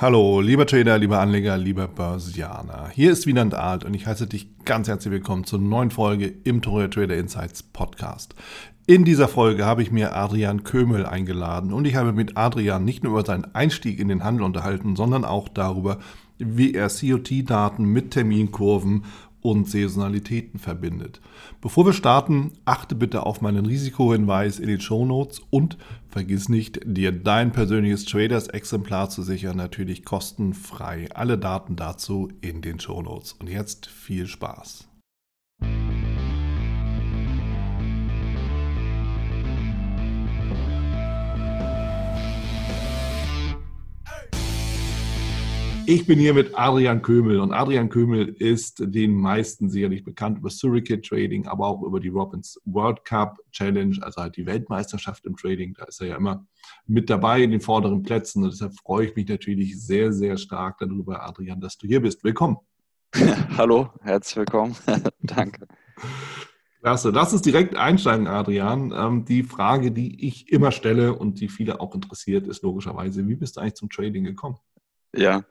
Hallo, lieber Trader, lieber Anleger, lieber Börsianer. Hier ist Wieland Alt und ich heiße dich ganz herzlich willkommen zur neuen Folge im Toro Trader Insights Podcast. In dieser Folge habe ich mir Adrian Kömel eingeladen und ich habe mit Adrian nicht nur über seinen Einstieg in den Handel unterhalten, sondern auch darüber, wie er COT-Daten mit Terminkurven und Saisonalitäten verbindet. Bevor wir starten, achte bitte auf meinen Risikohinweis in den Show Notes und vergiss nicht, dir dein persönliches Traders-Exemplar zu sichern, natürlich kostenfrei. Alle Daten dazu in den Show Notes. Und jetzt viel Spaß. Ich bin hier mit Adrian Kömel und Adrian Kömel ist den meisten sicherlich bekannt über Surrogate Trading, aber auch über die Robbins World Cup Challenge, also halt die Weltmeisterschaft im Trading. Da ist er ja immer mit dabei in den vorderen Plätzen und deshalb freue ich mich natürlich sehr, sehr stark darüber, Adrian, dass du hier bist. Willkommen. Hallo, herzlich willkommen. Danke. Klasse. Lass uns direkt einsteigen, Adrian. Ähm, die Frage, die ich immer stelle und die viele auch interessiert, ist logischerweise, wie bist du eigentlich zum Trading gekommen? Ja,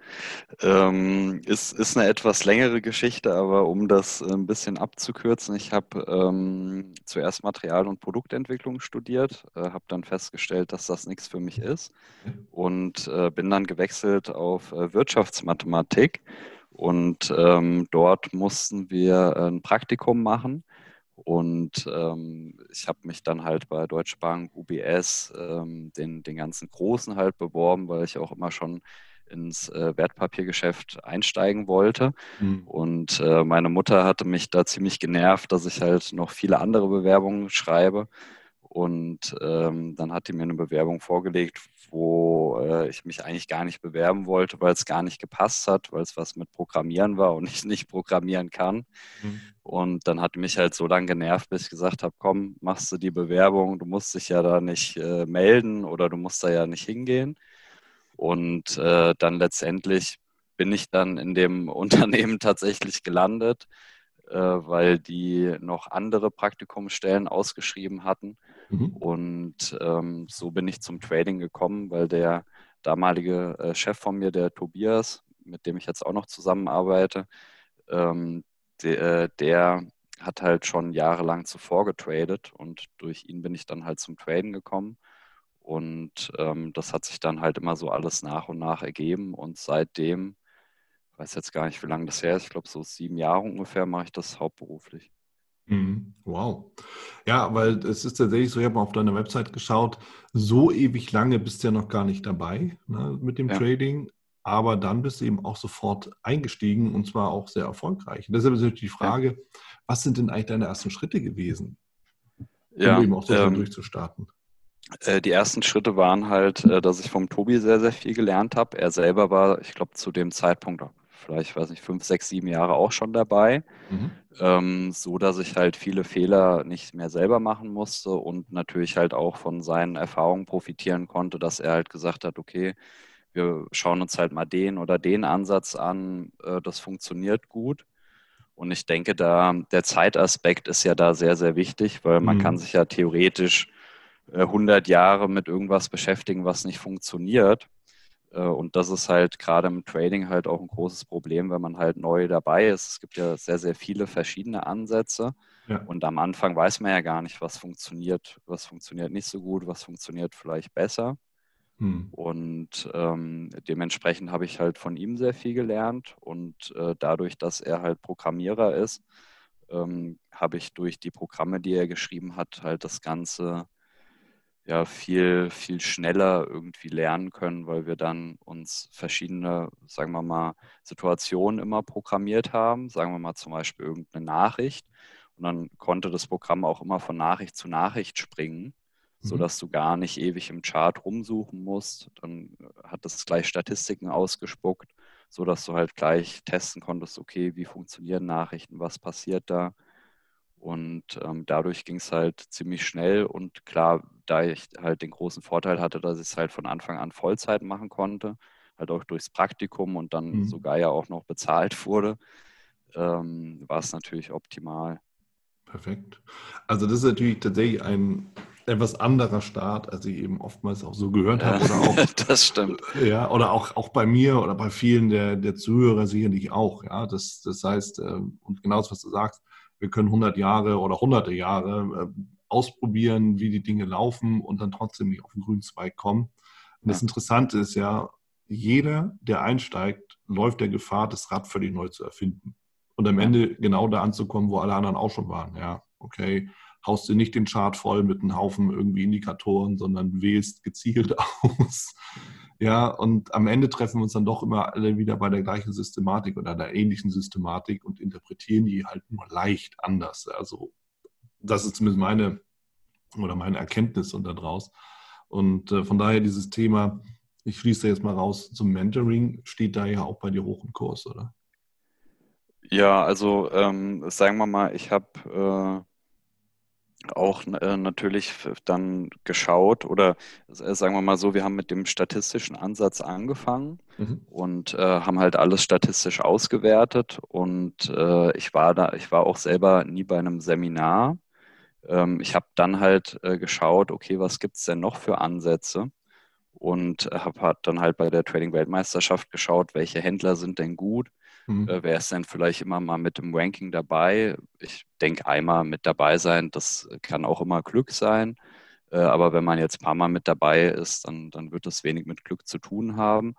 ähm, ist, ist eine etwas längere Geschichte, aber um das ein bisschen abzukürzen, ich habe ähm, zuerst Material- und Produktentwicklung studiert, äh, habe dann festgestellt, dass das nichts für mich ist und äh, bin dann gewechselt auf äh, Wirtschaftsmathematik und ähm, dort mussten wir ein Praktikum machen. Und ähm, ich habe mich dann halt bei Deutsche Bank, UBS, ähm, den, den ganzen Großen halt beworben, weil ich auch immer schon ins äh, Wertpapiergeschäft einsteigen wollte. Mhm. Und äh, meine Mutter hatte mich da ziemlich genervt, dass ich halt noch viele andere Bewerbungen schreibe. Und ähm, dann hat die mir eine Bewerbung vorgelegt, wo äh, ich mich eigentlich gar nicht bewerben wollte, weil es gar nicht gepasst hat, weil es was mit Programmieren war und ich nicht programmieren kann. Mhm. Und dann hat mich halt so lange genervt, bis ich gesagt habe, komm, machst du die Bewerbung, du musst dich ja da nicht äh, melden oder du musst da ja nicht hingehen. Und äh, dann letztendlich bin ich dann in dem Unternehmen tatsächlich gelandet, äh, weil die noch andere Praktikumsstellen ausgeschrieben hatten. Mhm. Und ähm, so bin ich zum Trading gekommen, weil der damalige äh, Chef von mir, der Tobias, mit dem ich jetzt auch noch zusammenarbeite, ähm, de, äh, der hat halt schon jahrelang zuvor getradet und durch ihn bin ich dann halt zum Traden gekommen. Und ähm, das hat sich dann halt immer so alles nach und nach ergeben. Und seitdem, ich weiß jetzt gar nicht, wie lange das her ist, ich glaube so sieben Jahre ungefähr, mache ich das hauptberuflich. Mhm. Wow. Ja, weil es ist tatsächlich so, ich habe mal auf deiner Website geschaut, so ewig lange bist du ja noch gar nicht dabei ne, mit dem ja. Trading, aber dann bist du eben auch sofort eingestiegen und zwar auch sehr erfolgreich. Und deshalb ist natürlich die Frage, ja. was sind denn eigentlich deine ersten Schritte gewesen, um ja, eben auch so ähm, durchzustarten? Äh, die ersten Schritte waren halt, äh, dass ich vom Tobi sehr, sehr viel gelernt habe. Er selber war, ich glaube, zu dem Zeitpunkt, vielleicht, weiß nicht, fünf, sechs, sieben Jahre auch schon dabei. Mhm. Ähm, so dass ich halt viele Fehler nicht mehr selber machen musste und natürlich halt auch von seinen Erfahrungen profitieren konnte, dass er halt gesagt hat, okay, wir schauen uns halt mal den oder den Ansatz an, äh, das funktioniert gut. Und ich denke, da der Zeitaspekt ist ja da sehr, sehr wichtig, weil man mhm. kann sich ja theoretisch 100 äh, Jahre mit irgendwas beschäftigen, was nicht funktioniert. Äh, und das ist halt gerade im Trading halt auch ein großes Problem, wenn man halt neu dabei ist. Es gibt ja sehr, sehr viele verschiedene Ansätze. Ja. Und am Anfang weiß man ja gar nicht, was funktioniert, was funktioniert nicht so gut, was funktioniert vielleicht besser. Hm. Und ähm, dementsprechend habe ich halt von ihm sehr viel gelernt. Und äh, dadurch, dass er halt Programmierer ist, ähm, habe ich durch die Programme, die er geschrieben hat, halt das Ganze ja viel, viel schneller irgendwie lernen können, weil wir dann uns verschiedene, sagen wir mal, Situationen immer programmiert haben. Sagen wir mal zum Beispiel irgendeine Nachricht. Und dann konnte das Programm auch immer von Nachricht zu Nachricht springen, mhm. sodass du gar nicht ewig im Chart rumsuchen musst. Dann äh, hat das gleich Statistiken ausgespuckt, sodass du halt gleich testen konntest, okay, wie funktionieren Nachrichten, was passiert da. Und ähm, dadurch ging es halt ziemlich schnell und klar, da ich halt den großen Vorteil hatte, dass ich es halt von Anfang an Vollzeit machen konnte, halt auch durchs Praktikum und dann mhm. sogar ja auch noch bezahlt wurde, ähm, war es natürlich optimal. Perfekt. Also das ist natürlich tatsächlich ein etwas anderer Start, als ich eben oftmals auch so gehört habe. Oder auch, das stimmt. Ja, oder auch, auch bei mir oder bei vielen der, der Zuhörer sicherlich auch. Ja, das, das heißt, ähm, und genau das, was du sagst, wir können 100 Jahre oder hunderte Jahre äh, ausprobieren, wie die Dinge laufen und dann trotzdem nicht auf den grünen Zweig kommen. Und das Interessante ist ja, jeder, der einsteigt, läuft der Gefahr, das Rad völlig neu zu erfinden. Und am Ende genau da anzukommen, wo alle anderen auch schon waren. Ja, okay, haust du nicht den Chart voll mit einem Haufen irgendwie Indikatoren, sondern wählst gezielt aus. Ja, und am Ende treffen wir uns dann doch immer alle wieder bei der gleichen Systematik oder der ähnlichen Systematik und interpretieren die halt nur leicht anders. Also das ist zumindest meine oder meine Erkenntnis und daraus. Und äh, von daher dieses Thema, ich schließe jetzt mal raus zum Mentoring, steht da ja auch bei dir hoch im Kurs, oder? Ja, also ähm, sagen wir mal, ich habe äh, auch äh, natürlich dann geschaut oder äh, sagen wir mal so, wir haben mit dem statistischen Ansatz angefangen mhm. und äh, haben halt alles statistisch ausgewertet und äh, ich war da, ich war auch selber nie bei einem Seminar. Ähm, ich habe dann halt äh, geschaut, okay, was gibt es denn noch für Ansätze? und habe dann halt bei der Trading-Weltmeisterschaft geschaut, welche Händler sind denn gut, mhm. äh, wer ist denn vielleicht immer mal mit dem Ranking dabei. Ich denke, einmal mit dabei sein, das kann auch immer Glück sein, äh, aber wenn man jetzt ein paar Mal mit dabei ist, dann, dann wird das wenig mit Glück zu tun haben.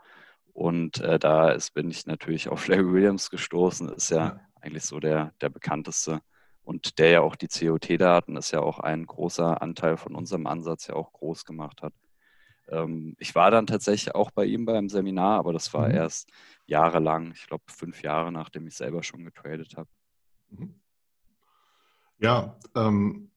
Und äh, da ist, bin ich natürlich auf Larry Williams gestoßen, ist ja, ja, eigentlich so der, der bekannteste und der ja auch die COT-Daten ist ja auch ein großer Anteil von unserem Ansatz ja auch groß gemacht hat. Ähm, ich war dann tatsächlich auch bei ihm beim Seminar, aber das war mhm. erst jahrelang, ich glaube fünf Jahre, nachdem ich selber schon getradet habe. Mhm. Ja, ähm,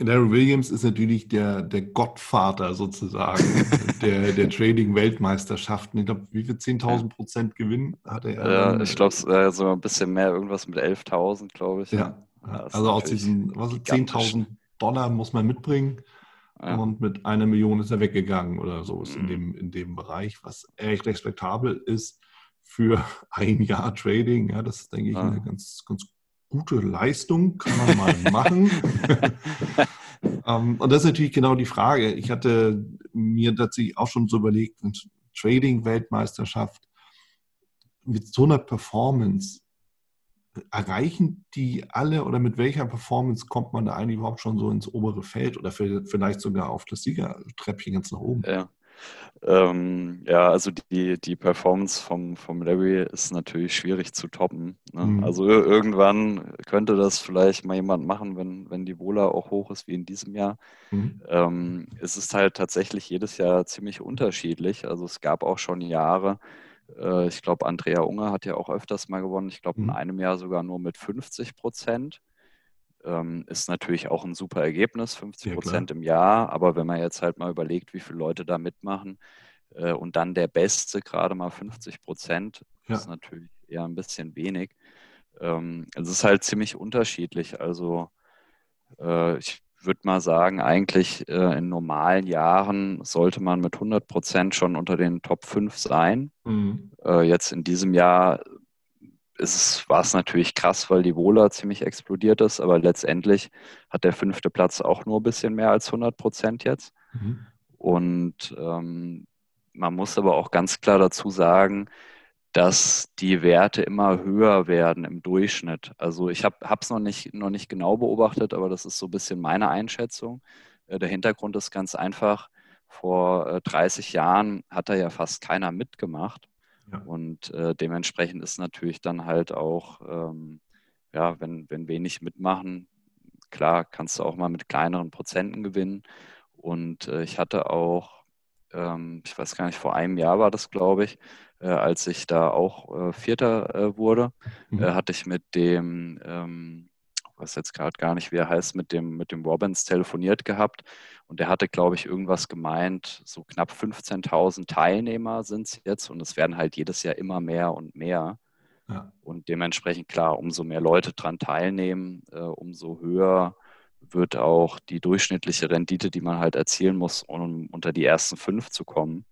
Larry Williams ist natürlich der, der Gottvater sozusagen der, der Trading-Weltmeisterschaften. Ich glaube, wie viel 10.000 Prozent Gewinn hatte er? Ja, ich glaube, äh, so ein bisschen mehr, irgendwas mit 11.000, glaube ich. Ja, ja also aus diesen 10.000 Dollar muss man mitbringen. Ja. Und mit einer Million ist er weggegangen oder so ist mhm. in, dem, in dem Bereich, was echt respektabel ist für ein Jahr Trading. Ja, das ist, denke ich, ja. eine ganz, ganz gute Leistung, kann man mal machen. um, ähm, und das ist natürlich genau die Frage. Ich hatte mir tatsächlich auch schon so überlegt, Trading-Weltmeisterschaft mit so einer Performance erreichen die alle oder mit welcher Performance kommt man da eigentlich überhaupt schon so ins obere Feld oder vielleicht sogar auf das Siegertreppchen ganz nach oben? Ja. Ähm, ja, also die, die Performance vom, vom Larry ist natürlich schwierig zu toppen. Ne? Mhm. Also irgendwann könnte das vielleicht mal jemand machen, wenn, wenn die Wohler auch hoch ist wie in diesem Jahr. Mhm. Ähm, es ist halt tatsächlich jedes Jahr ziemlich unterschiedlich. Also es gab auch schon Jahre, äh, ich glaube, Andrea Unger hat ja auch öfters mal gewonnen. Ich glaube, in mhm. einem Jahr sogar nur mit 50 Prozent. Ähm, ist natürlich auch ein super Ergebnis, 50 Prozent ja, im Jahr. Aber wenn man jetzt halt mal überlegt, wie viele Leute da mitmachen äh, und dann der Beste gerade mal 50 Prozent, ja. ist natürlich eher ein bisschen wenig. Ähm, es ist halt ziemlich unterschiedlich. Also äh, ich würde mal sagen, eigentlich äh, in normalen Jahren sollte man mit 100 Prozent schon unter den Top 5 sein. Mhm. Äh, jetzt in diesem Jahr war es natürlich krass, weil die Wohler ziemlich explodiert ist, aber letztendlich hat der fünfte Platz auch nur ein bisschen mehr als 100 Prozent jetzt. Mhm. Und ähm, man muss aber auch ganz klar dazu sagen, dass die Werte immer höher werden im Durchschnitt. Also ich habe es noch nicht, noch nicht genau beobachtet, aber das ist so ein bisschen meine Einschätzung. Äh, der Hintergrund ist ganz einfach, vor 30 äh, Jahren hat da ja fast keiner mitgemacht. Ja. Und äh, dementsprechend ist natürlich dann halt auch, ähm, ja, wenn, wenn wenig mitmachen, klar kannst du auch mal mit kleineren Prozenten gewinnen. Und äh, ich hatte auch, ähm, ich weiß gar nicht, vor einem Jahr war das, glaube ich, als ich da auch äh, Vierter äh, wurde, mhm. Äh, hatte ich mit dem, ähm, weiß jetzt gerade gar nicht, wie er heißt, mit dem, mit dem Robbins telefoniert gehabt und der hatte, glaube ich, irgendwas gemeint, so knapp 15.000 Teilnehmer sind es jetzt und es werden halt jedes Jahr immer mehr und mehr. Ja. Und dementsprechend, klar, umso mehr Leute dran teilnehmen, äh, umso höher wird auch die durchschnittliche Rendite, die man halt erzielen muss, um unter die ersten fünf zu kommen.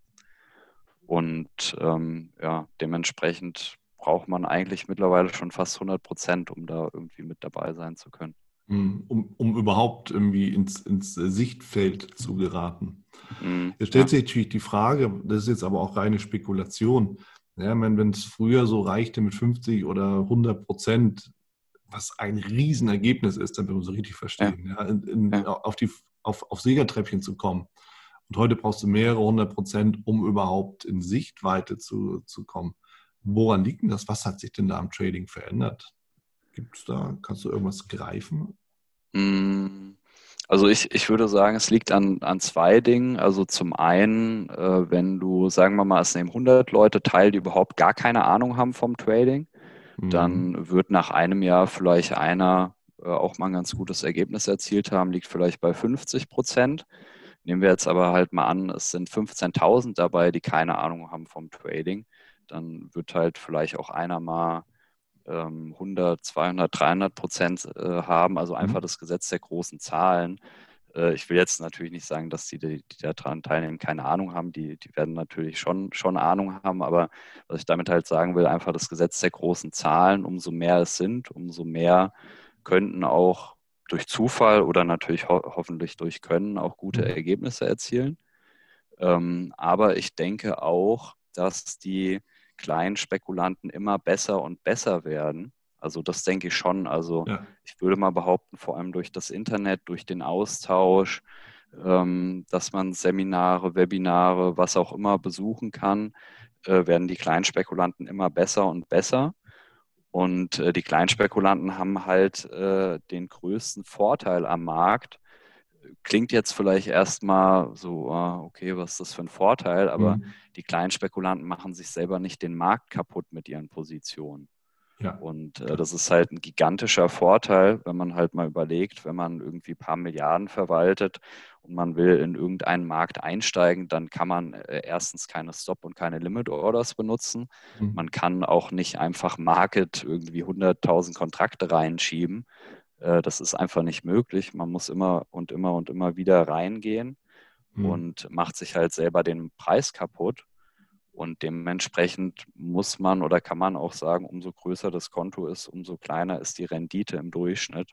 Und ähm, ja, dementsprechend braucht man eigentlich mittlerweile schon fast 100 Prozent, um da irgendwie mit dabei sein zu können. Hm, um, um überhaupt irgendwie ins, ins Sichtfeld zu geraten. Mhm, jetzt stellt ja. sich natürlich die Frage, das ist jetzt aber auch reine Spekulation. Ja, wenn es früher so reichte mit 50 oder 100 Prozent, was ein Riesenergebnis ist, damit wir uns so richtig verstehen, ja. ja in, in. Auf, die, auf, auf Siegertreppchen zu kommen. Und heute brauchst du mehrere hundert Prozent, um überhaupt in Sichtweite zu, zu kommen. Woran liegt denn das? Was hat sich denn da am Trading verändert? Gibt es da, kannst du irgendwas greifen? Mm, also ich, ich würde sagen, es liegt an, an zwei Dingen. Also zum einen, äh, wenn du, sagen wir mal, es nehmen 100 Leute teil, die überhaupt gar keine Ahnung haben vom Trading, mhm. dann wird nach einem Jahr vielleicht einer äh, auch mal ein ganz gutes Ergebnis erzielt haben, liegt vielleicht bei 50 Prozent. Nehmen wir jetzt aber halt mal an, es sind 15.000 dabei, die keine Ahnung haben vom Trading. Dann wird halt vielleicht auch einer mal 100, 200, 300 Prozent äh, haben, also einfach mhm. das Gesetz der großen Zahlen. Äh, ich will jetzt natürlich nicht sagen, dass die, die, die daran teilnehmen, keine Ahnung haben. Die, die werden natürlich schon, schon Ahnung haben, aber was ich damit halt sagen will, einfach das Gesetz der großen Zahlen, umso mehr es sind, umso mehr könnten auch durch Zufall oder natürlich ho hoffentlich durch Können auch gute mhm. Ergebnisse erzielen. Ähm, aber ich denke auch, dass die kleinen Spekulanten immer besser und besser werden. Also das denke ich schon. Also ja. ich würde mal behaupten, vor allem durch das Internet, durch den Austausch, ähm, dass man Seminare, Webinare, was auch immer besuchen kann, äh, werden die Kleinspekulanten immer besser und besser. Und äh, die Kleinspekulanten haben halt äh, den größten Vorteil am Markt, klingt jetzt vielleicht erstmal so, ah, okay, was ist das für ein Vorteil, aber mhm. die kleinen Spekulanten machen sich selber nicht den Markt kaputt mit ihren Positionen. Ja. Und äh, das ist halt ein gigantischer Vorteil, wenn man halt mal überlegt, wenn man irgendwie ein paar Milliarden verwaltet und man will in irgendeinen Markt einsteigen, dann kann man äh, erstens keine Stop- und keine Limit-Orders benutzen. Mhm. Man kann auch nicht einfach Market irgendwie 100.000 Kontrakte reinschieben, äh, das ist einfach nicht möglich. Man muss immer und immer und immer wieder reingehen mhm. und macht sich halt selber den Preis kaputt. Und dementsprechend muss man oder kann man auch sagen, umso größer das Konto ist, umso kleiner ist die Rendite im Durchschnitt.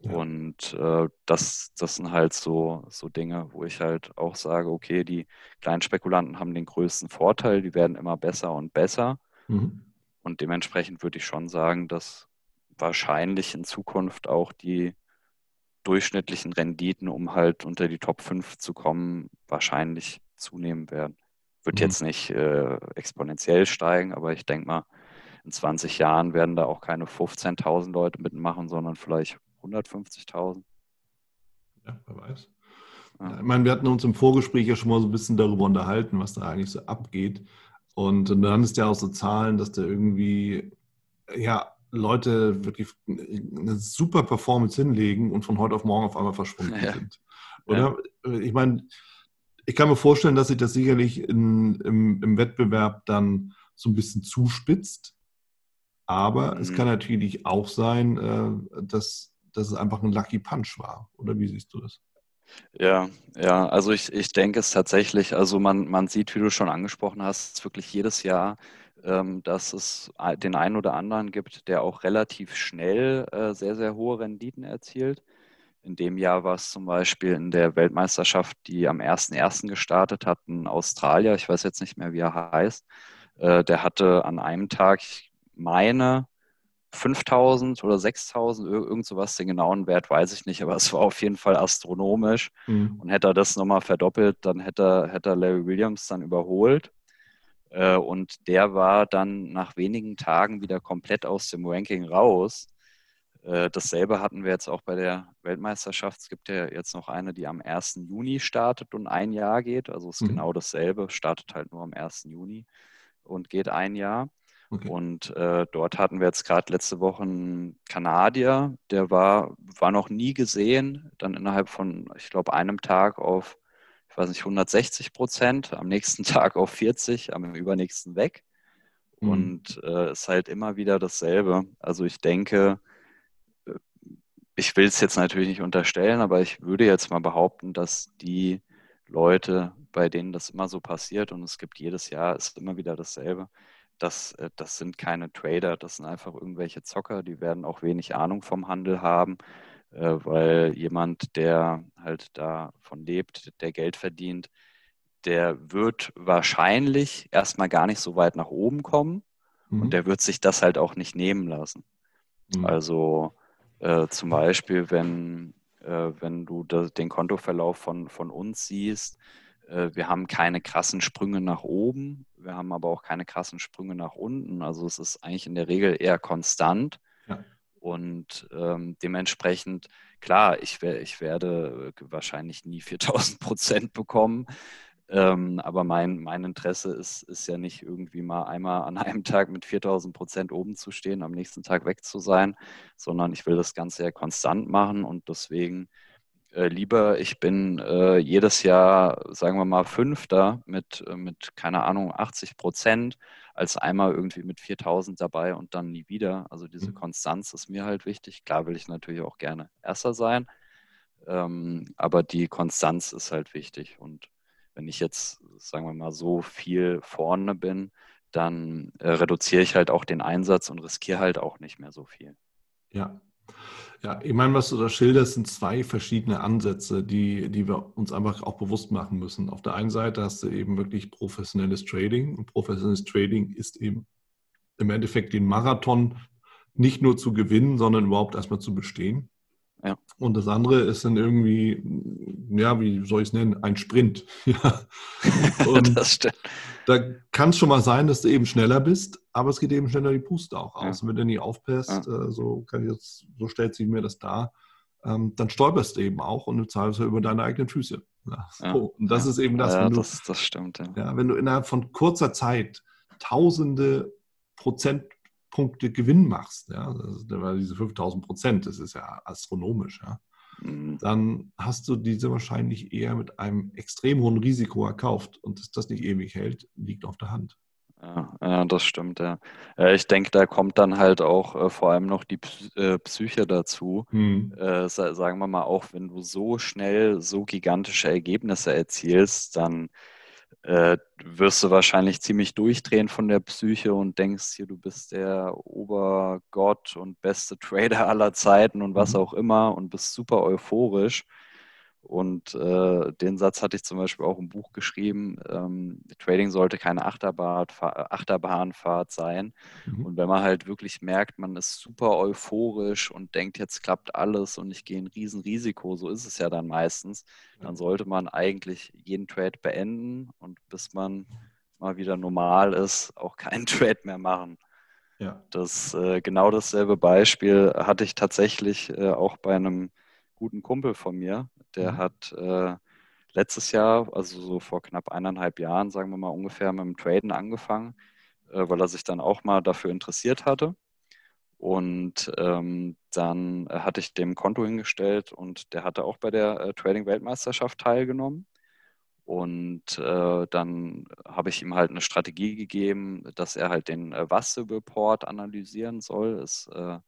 Ja. Und äh, das, das sind halt so, so Dinge, wo ich halt auch sage, okay, die kleinen Spekulanten haben den größten Vorteil, die werden immer besser und besser. Mhm. Und dementsprechend würde ich schon sagen, dass wahrscheinlich in Zukunft auch die durchschnittlichen Renditen, um halt unter die Top 5 zu kommen, wahrscheinlich zunehmen werden. Wird mhm. jetzt nicht äh, exponentiell steigen, aber ich denke mal, in 20 Jahren werden da auch keine 15.000 Leute mitmachen, sondern vielleicht 150.000. Ja, wer weiß. Ja. Ich meine, wir hatten uns im Vorgespräch ja schon mal so ein bisschen darüber unterhalten, was da eigentlich so abgeht. Und dann ist ja auch so Zahlen, dass da irgendwie, ja, Leute wirklich eine super Performance hinlegen und von heute auf morgen auf einmal verschwunden ja. sind. Oder? Ja. Ich meine, ich kann mir vorstellen, dass sich das sicherlich in, im, im, Wettbewerb dann so ein bisschen zuspitzt. Aber mhm. es kann natürlich auch sein, äh, dass, dass es einfach ein Lucky Punch war. Oder wie siehst du das? Ja, ja, also ich, ich denke es tatsächlich, also man, man sieht, wie du schon angesprochen hast, wirklich jedes Jahr ähm, dass es den einen oder anderen gibt, der auch relativ schnell äh, sehr, sehr hohe Renditen erzielt. In dem Jahr war es zum Beispiel in der Weltmeisterschaft, die am 1.1. gestartet hat, ein Australier, ich weiß jetzt nicht mehr, wie er heißt, äh, der hatte an einem Tag, ich meine, 5000 oder 6000, irgend sowas, den genauen Wert weiß ich nicht, aber es war auf jeden Fall astronomisch. Mhm. Und hätte er das nochmal verdoppelt, dann hätte, hätte er Larry Williams dann überholt. Äh, und der war dann nach wenigen Tagen wieder komplett aus dem Ranking raus. Äh, dasselbe hatten wir jetzt auch bei der Weltmeisterschaft. Es gibt ja jetzt noch eine, die am 1. Juni startet und ein Jahr geht. Also es ist mhm. genau dasselbe, startet halt nur am 1. Juni und geht ein Jahr. Okay. Und äh, dort hatten wir jetzt gerade letzte Woche einen Kanadier, der war, war noch nie gesehen, dann innerhalb von, ich glaube, einem Tag auf ich weiß nicht, 160 Prozent, am nächsten Tag auf 40, am übernächsten weg. Mhm. Und äh, ist halt immer wieder dasselbe. Also ich denke, ich will es jetzt natürlich nicht unterstellen, aber ich würde jetzt mal behaupten, dass die Leute, bei denen das immer so passiert und es gibt jedes Jahr, ist immer wieder dasselbe, das, äh, das sind keine Trader, das sind einfach irgendwelche Zocker, die werden auch wenig Ahnung vom Handel haben, äh, weil jemand, der halt davon lebt, der Geld verdient, der wird wahrscheinlich erstmal gar nicht so weit nach oben kommen mhm. und der wird sich das halt auch nicht nehmen lassen. Mhm. Also äh, zum Beispiel, wenn, äh, wenn du das, den Kontoverlauf von, von uns siehst, äh, wir haben keine krassen Sprünge nach oben, wir haben aber auch keine krassen Sprünge nach unten. Also es ist eigentlich in der Regel eher konstant. Ja. Und ähm, dementsprechend, klar, ich, wär, ich werde wahrscheinlich nie 4000 Prozent bekommen. Ähm, aber mein, mein Interesse ist, ist ja nicht irgendwie mal einmal an einem Tag mit 4000 Prozent oben zu stehen, am nächsten Tag weg zu sein, sondern ich will das Ganze ja konstant machen und deswegen äh, lieber, ich bin äh, jedes Jahr, sagen wir mal, Fünfter mit, äh, mit, keine Ahnung, 80 Prozent, als einmal irgendwie mit 4000 dabei und dann nie wieder. Also diese mhm. Konstanz ist mir halt wichtig. Klar will ich natürlich auch gerne Erster sein, ähm, aber die Konstanz ist halt wichtig und wenn ich jetzt, sagen wir mal, so viel vorne bin, dann äh, reduziere ich halt auch den Einsatz und riskiere halt auch nicht mehr so viel. Ja. Ja, ich meine, was du da schilderst, sind zwei verschiedene Ansätze, die, die wir uns einfach auch bewusst machen müssen. Auf der einen Seite hast du eben wirklich professionelles Trading und professionelles Trading ist eben im Endeffekt den Marathon nicht nur zu gewinnen, sondern überhaupt erstmal zu bestehen. Ja. Und das andere ist dann irgendwie, ja, wie soll ich es nennen, ein Sprint. ja. Und das stimmt. Da kann es schon mal sein, dass du eben schneller bist, aber es geht eben schneller die Puste auch aus. Ja. Und wenn du nie aufpasst, ja. äh, so kann ich jetzt, so stellt sich mir das dar, ähm, dann stolperst du eben auch und du zahlst ja über deine eigenen Füße. Ja, so. Und das ist eben das, wenn du, das, das stimmt. Ja. wenn du innerhalb von kurzer Zeit tausende Prozent Punkte Gewinn machst, ja, das, das diese 5000 Prozent, das ist ja astronomisch, ja, mhm. dann hast du diese wahrscheinlich eher mit einem extrem hohen Risiko erkauft. Und dass das nicht ewig hält, liegt auf der Hand. Ja, das stimmt, ja. Ich denke, da kommt dann halt auch äh, vor allem noch die äh, Psyche dazu. Hm. Äh, sagen wir mal, auch wenn du so schnell so gigantische Ergebnisse erzielst, dann äh, wirst du wahrscheinlich ziemlich durchdrehen von der Psyche und denkst hier, du bist der Obergott und beste Trader aller Zeiten und was mhm. auch immer und bist super euphorisch. Und äh, den Satz hatte ich zum Beispiel auch im Buch geschrieben. Ähm, Trading sollte keine Achterbahn, Achterbahnfahrt sein. Mhm. Und wenn man halt wirklich merkt, man ist super euphorisch und denkt, jetzt klappt alles und ich gehe ein Riesenrisiko, so ist es ja dann meistens, dann sollte man eigentlich jeden Trade beenden und bis man mal wieder normal ist, auch keinen Trade mehr machen. Ja. Das äh, genau dasselbe Beispiel hatte ich tatsächlich äh, auch bei einem guten Kumpel von mir, der mhm. hat äh, letztes Jahr, also so vor knapp eineinhalb Jahren, sagen wir mal ungefähr, mit dem Traden angefangen, äh, weil er sich dann auch mal dafür interessiert hatte. Und ähm, dann hatte ich dem Konto hingestellt und der hatte auch bei der äh, Trading-Weltmeisterschaft teilgenommen. Und äh, dann habe ich ihm halt eine Strategie gegeben, dass er halt den äh, Wasser-Report analysieren soll. Ist äh,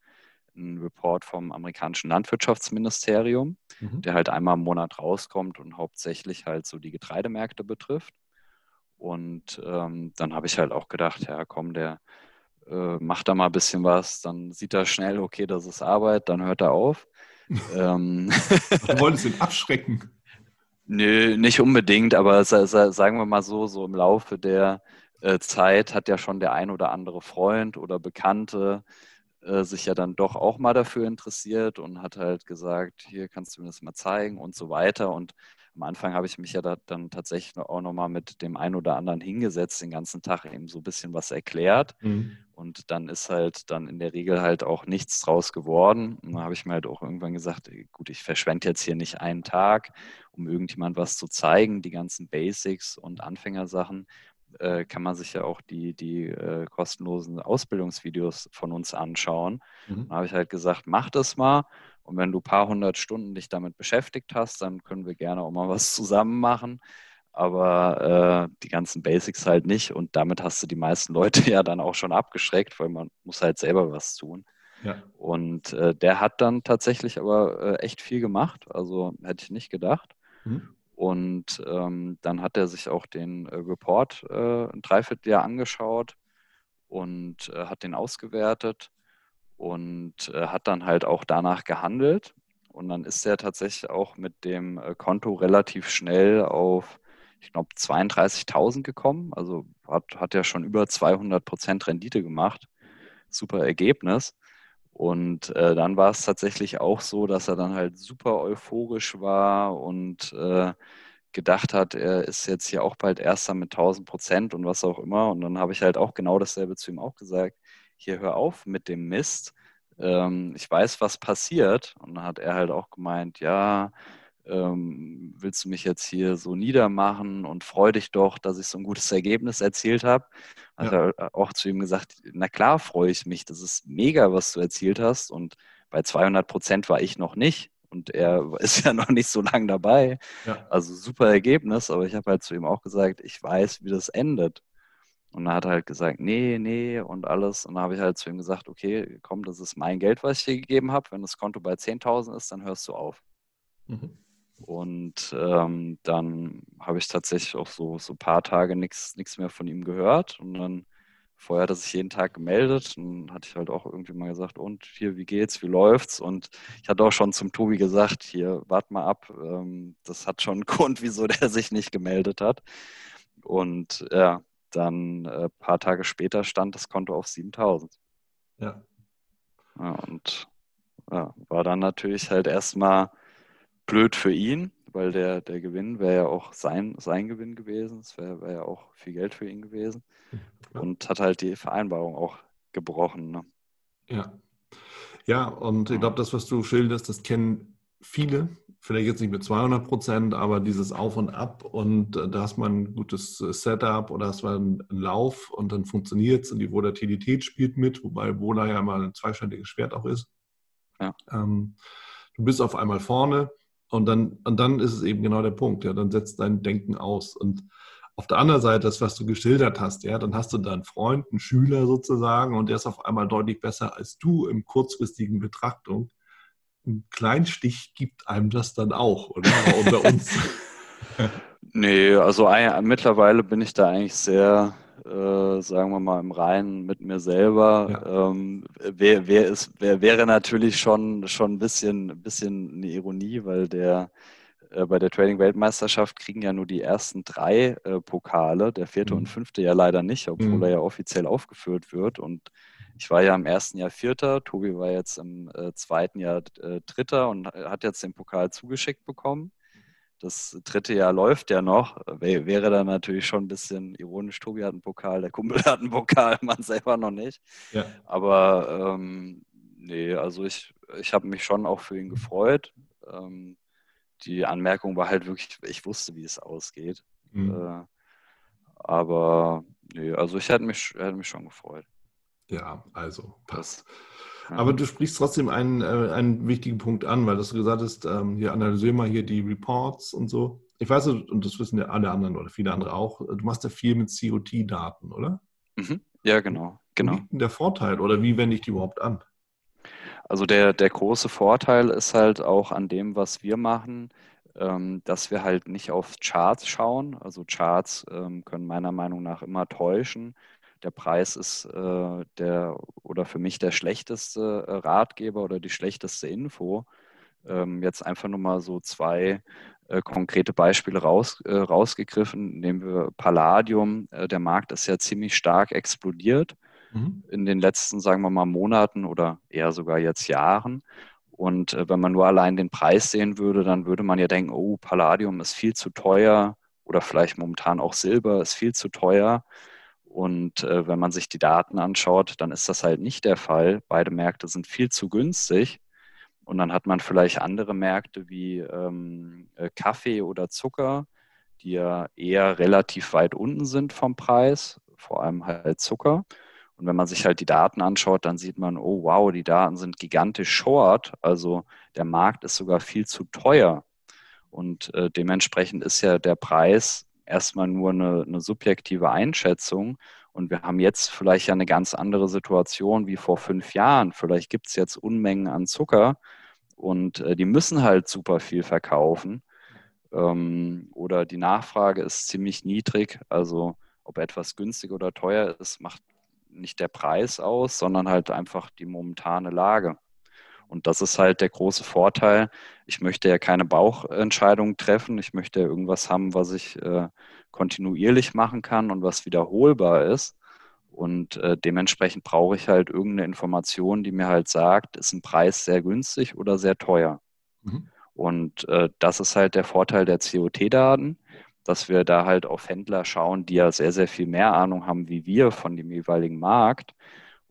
ein Report vom amerikanischen Landwirtschaftsministerium, mhm. der halt einmal im Monat rauskommt und hauptsächlich halt so die Getreidemärkte betrifft. Und ähm, dann habe ich halt auch gedacht, ja komm, der äh, macht da mal ein bisschen was, dann sieht er schnell, okay, das ist Arbeit, dann hört er auf. ähm, du wolltest ihn abschrecken. Nö, nicht unbedingt, aber sagen wir mal so, so im Laufe der äh, Zeit hat ja schon der ein oder andere Freund oder Bekannte äh, sich ja dann doch auch mal dafür interessiert und hat halt gesagt, hier kannst du mir das mal zeigen und so weiter. Und am Anfang habe ich mich ja da dann tatsächlich auch nochmal mit dem einen oder anderen hingesetzt, den ganzen Tag eben so ein bisschen was erklärt. Mhm. Und dann ist halt dann in der Regel halt auch nichts draus geworden. Und dann habe ich mir halt auch irgendwann gesagt, gut, ich verschwende jetzt hier nicht einen Tag, um irgendjemand was zu zeigen, die ganzen Basics und Anfängersachen äh, kann man sich ja auch die, die äh, kostenlosen Ausbildungsvideos von uns anschauen. Mhm. Da habe ich halt gesagt, mach das mal. Und wenn du ein paar hundert Stunden dich damit beschäftigt hast, dann können wir gerne auch mal was zusammen machen. Aber äh, die ganzen Basics halt nicht. Und damit hast du die meisten Leute ja dann auch schon abgeschreckt, weil man muss halt selber was tun. Ja. Und äh, der hat dann tatsächlich aber äh, echt viel gemacht. Also hätte ich nicht gedacht. Mhm. Und ähm, dann hat er sich auch den äh, Report äh, ein Dreivierteljahr angeschaut und äh, hat den ausgewertet und äh, hat dann halt auch danach gehandelt. Und dann ist er tatsächlich auch mit dem äh, Konto relativ schnell auf, ich glaube, 32.000 gekommen. Also hat, hat ja schon über 200 Prozent Rendite gemacht. Super Ergebnis. Und äh, dann war es tatsächlich auch so, dass er dann halt super euphorisch war und äh, gedacht hat, er ist jetzt hier auch bald Erster mit 1000 Prozent und was auch immer. Und dann habe ich halt auch genau dasselbe zu ihm auch gesagt. Hier hör auf mit dem Mist. Ähm, ich weiß, was passiert. Und dann hat er halt auch gemeint, ja, ähm, willst du mich jetzt hier so niedermachen und freu dich doch, dass ich so ein gutes Ergebnis erzielt habe. Hat ja. er auch zu ihm gesagt, na klar freue ich mich, das ist mega, was du erzielt hast und bei 200 Prozent war ich noch nicht und er ist ja noch nicht so lange dabei. Ja. Also super Ergebnis, aber ich habe halt zu ihm auch gesagt, ich weiß, wie das endet. Und dann hat er halt gesagt, nee, nee und alles. Und dann habe ich halt zu ihm gesagt, okay, komm, das ist mein Geld, was ich dir gegeben habe. Wenn das Konto bei 10.000 ist, dann hörst du auf. Mhm. Und ähm, dann habe ich tatsächlich auch so, so ein paar Tage nichts mehr von ihm gehört. Und dann vorher hat er sich jeden Tag gemeldet. Und hatte ich halt auch irgendwie mal gesagt, und hier, wie geht's, wie läuft's? Und ich hatte auch schon zum Tobi gesagt, hier, wart mal ab. Ähm, das hat schon einen Grund, wieso der sich nicht gemeldet hat. Und ja, dann ein äh, paar Tage später stand das Konto auf 7000. Ja. ja und ja, war dann natürlich halt erstmal blöd für ihn, weil der, der Gewinn wäre ja auch sein, sein Gewinn gewesen. Es wäre wär ja auch viel Geld für ihn gewesen. Ja. Und hat halt die Vereinbarung auch gebrochen. Ne? Ja. Ja, und ich glaube, das, was du schilderst, das kennen viele. Vielleicht jetzt nicht mit 200 Prozent, aber dieses Auf und Ab und äh, da hast man ein gutes äh, Setup oder hast man einen Lauf und dann funktioniert es und die Volatilität spielt mit, wobei Vola ja mal ein zweischneidiges Schwert auch ist. Ja. Ähm, du bist auf einmal vorne, und dann, und dann ist es eben genau der Punkt, ja, dann setzt dein Denken aus. Und auf der anderen Seite, das, was du geschildert hast, ja, dann hast du da einen Freund, einen Schüler sozusagen, und der ist auf einmal deutlich besser als du im kurzfristigen Betrachtung. Ein Kleinstich gibt einem das dann auch, oder? Unter uns. nee, also mittlerweile bin ich da eigentlich sehr äh, sagen wir mal, im Reinen mit mir selber. Ja. Ähm, wär, wär ist, wär, wäre natürlich schon, schon ein bisschen, bisschen eine Ironie, weil der äh, bei der Trading-Weltmeisterschaft kriegen ja nur die ersten drei äh, Pokale, der vierte mhm. und fünfte ja leider nicht, obwohl mhm. er ja offiziell aufgeführt wird. Und ich war ja im ersten Jahr Vierter, Tobi war jetzt im äh, zweiten Jahr äh, Dritter und hat jetzt den Pokal zugeschickt bekommen das dritte Jahr läuft ja noch, wäre dann natürlich schon ein bisschen ironisch. Tobi hat einen Pokal, der Kumpel hat einen Pokal, man selber noch nicht. Ja. Aber ähm, nee, also ich, ich habe mich schon auch für ihn gefreut. Ähm, die Anmerkung war halt wirklich, ich wusste, wie es ausgeht. Mhm. Äh, aber nee, also ich hätte mich, hätte mich schon gefreut. Ja, also passt. Aber du sprichst trotzdem einen, äh, einen wichtigen Punkt an, weil du gesagt hast, ähm, hier analysier mal hier die Reports und so. Ich weiß, und das wissen ja alle anderen oder viele andere auch, du machst ja viel mit COT-Daten, oder? Mhm. Ja, genau. genau. Wie ist denn der Vorteil oder wie wende ich die überhaupt an? Also der, der große Vorteil ist halt auch an dem, was wir machen, ähm, dass wir halt nicht auf Charts schauen. Also Charts ähm, können meiner Meinung nach immer täuschen der Preis ist äh, der oder für mich der schlechteste äh, Ratgeber oder die schlechteste Info. Ähm, jetzt einfach nur mal so zwei äh, konkrete Beispiele raus, äh, rausgegriffen. Nehmen wir Palladium. Äh, der Markt ist ja ziemlich stark explodiert mhm. in den letzten, sagen wir mal, Monaten oder eher sogar jetzt Jahren. Und äh, wenn man nur allein den Preis sehen würde, dann würde man ja denken, oh, Palladium ist viel zu teuer oder vielleicht momentan auch Silber ist viel zu teuer. Und äh, wenn man sich die Daten anschaut, dann ist das halt nicht der Fall. Beide Märkte sind viel zu günstig. Und dann hat man vielleicht andere Märkte wie ähm, äh, Kaffee oder Zucker, die ja eher relativ weit unten sind vom Preis, vor allem halt Zucker. Und wenn man sich halt die Daten anschaut, dann sieht man, oh wow, die Daten sind gigantisch short. Also der Markt ist sogar viel zu teuer. Und äh, dementsprechend ist ja der Preis erstmal nur eine, eine subjektive Einschätzung. Und wir haben jetzt vielleicht ja eine ganz andere Situation wie vor fünf Jahren. Vielleicht gibt es jetzt Unmengen an Zucker und äh, die müssen halt super viel verkaufen. Ähm, oder die Nachfrage ist ziemlich niedrig. Also ob etwas günstig oder teuer ist, macht nicht der Preis aus, sondern halt einfach die momentane Lage. Und das ist halt der große Vorteil. Ich möchte ja keine Bauchentscheidungen treffen. Ich möchte ja irgendwas haben, was ich äh, kontinuierlich machen kann und was wiederholbar ist. Und äh, dementsprechend brauche ich halt irgendeine Information, die mir halt sagt, ist ein Preis sehr günstig oder sehr teuer. Mhm. Und äh, das ist halt der Vorteil der COT-Daten, dass wir da halt auf Händler schauen, die ja sehr, sehr viel mehr Ahnung haben wie wir von dem jeweiligen Markt.